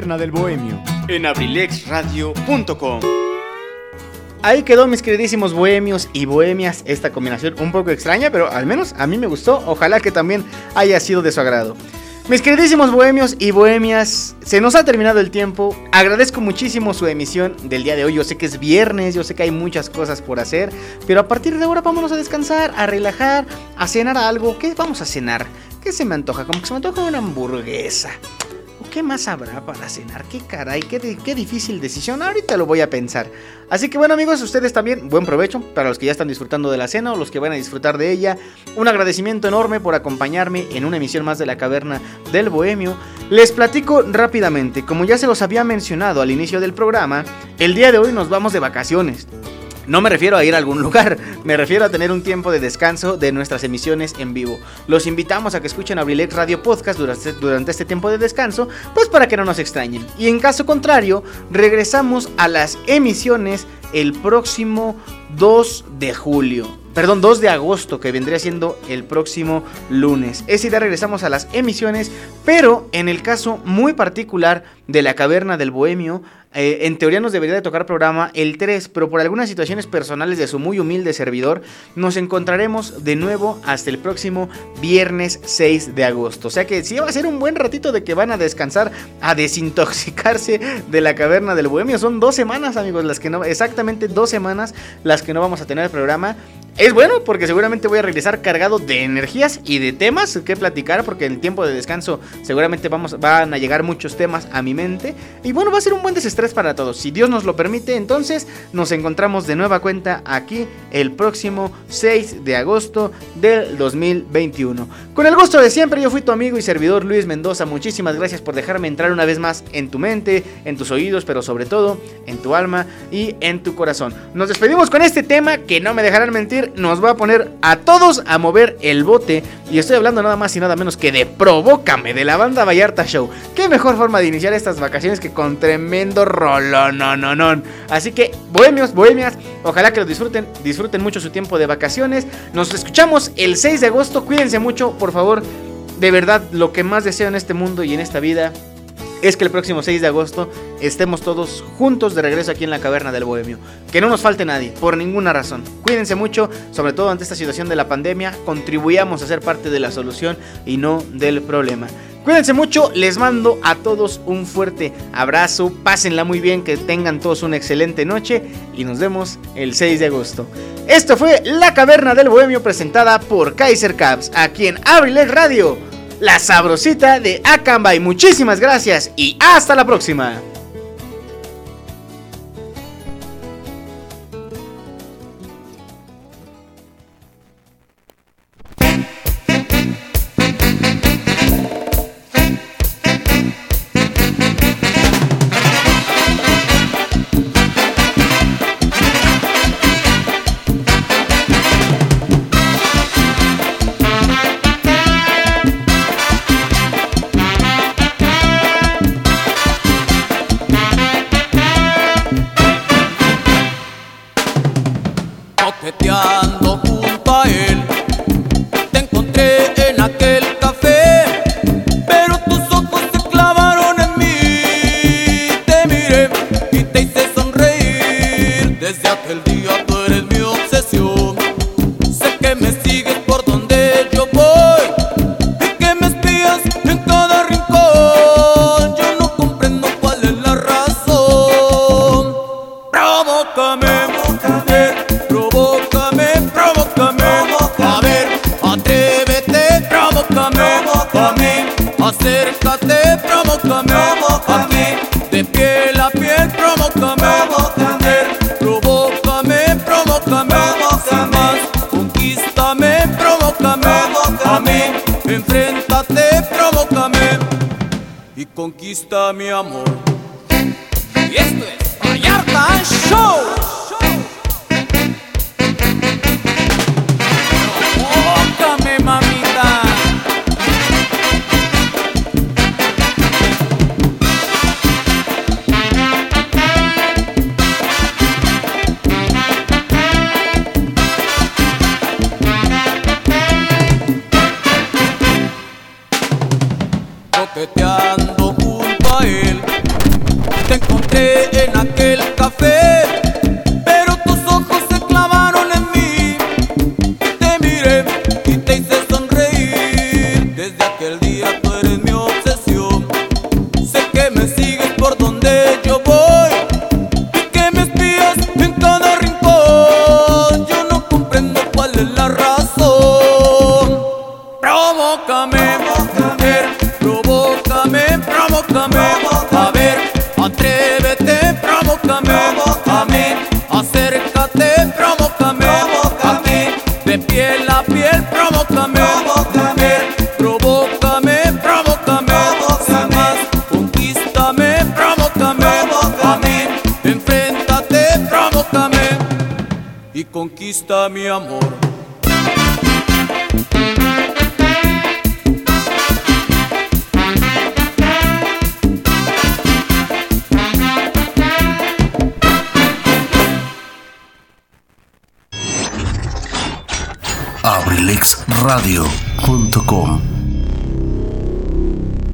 Del bohemio. en abrilexradio.com. Ahí quedó mis queridísimos bohemios y bohemias esta combinación un poco extraña, pero al menos a mí me gustó, ojalá que también haya sido de su agrado. Mis queridísimos bohemios y bohemias, se nos ha terminado el tiempo. Agradezco muchísimo su emisión del día de hoy. Yo sé que es viernes, yo sé que hay muchas cosas por hacer, pero a partir de ahora vámonos a descansar, a relajar, a cenar algo. ¿Qué vamos a cenar? ¿Qué se me antoja? Como que se me antoja una hamburguesa. ¿O qué más habrá para cenar? ¿Qué caray? ¿Qué, di- qué difícil decisión. Ahorita lo voy a pensar. Así que bueno amigos, ustedes también, buen provecho para los que ya están disfrutando de la cena o los que van a disfrutar de ella. Un agradecimiento enorme por acompañarme en una emisión más de la Caverna del Bohemio. Les platico rápidamente, como ya se los había mencionado al inicio del programa, el día de hoy nos vamos de vacaciones. No me refiero a ir a algún *laughs* lugar, me refiero a tener un tiempo de descanso de nuestras emisiones en vivo. Los invitamos a que escuchen Abrilex Radio Podcast durante, durante este tiempo de descanso, pues para que no nos extrañen. Y en caso contrario, regresamos a las emisiones el próximo 2 de julio. Perdón, 2 de agosto, que vendría siendo el próximo lunes. Ese día regresamos a las emisiones, pero en el caso muy particular de la Caverna del Bohemio, eh, en teoría nos debería de tocar programa el 3, pero por algunas situaciones personales de su muy humilde servidor, nos encontraremos de nuevo hasta el próximo viernes 6 de agosto. O sea que sí va a ser un buen ratito de que van a descansar, a desintoxicarse de la caverna del bohemio. Son dos semanas, amigos, las que no, exactamente dos semanas las que no vamos a tener el programa. Es bueno porque seguramente voy a regresar cargado de energías y de temas que platicar porque en el tiempo de descanso seguramente vamos, van a llegar muchos temas a mi mente y bueno va a ser un buen desestrés para todos. Si Dios nos lo permite entonces nos encontramos de nueva cuenta aquí el próximo 6 de agosto del 2021. Con el gusto de siempre yo fui tu amigo y servidor Luis Mendoza. Muchísimas gracias por dejarme entrar una vez más en tu mente, en tus oídos, pero sobre todo en tu alma y en tu corazón. Nos despedimos con este tema que no me dejarán mentir nos va a poner a todos a mover el bote. Y estoy hablando nada más y nada menos que de Provócame de la banda Vallarta Show. Qué mejor forma de iniciar estas vacaciones que con tremendo rolón. No, no, no. Así que, bohemios, bohemias, ojalá que lo disfruten. Disfruten mucho su tiempo de vacaciones. Nos escuchamos el 6 de agosto. Cuídense mucho, por favor. De verdad, lo que más deseo en este mundo y en esta vida es que el próximo 6 de agosto estemos todos juntos de regreso aquí en la caverna del Bohemio. Que no nos falte nadie, por ninguna razón. Cuídense mucho, sobre todo ante esta situación de la pandemia. Contribuyamos a ser parte de la solución y no del problema. Cuídense mucho, les mando a todos un fuerte abrazo, pásenla muy bien, que tengan todos una excelente noche y nos vemos el 6 de agosto. Esto fue La Caverna del Bohemio presentada por Kaiser Caps, aquí en Abrilex Radio la sabrosita de Akambay. Muchísimas gracias y hasta la próxima.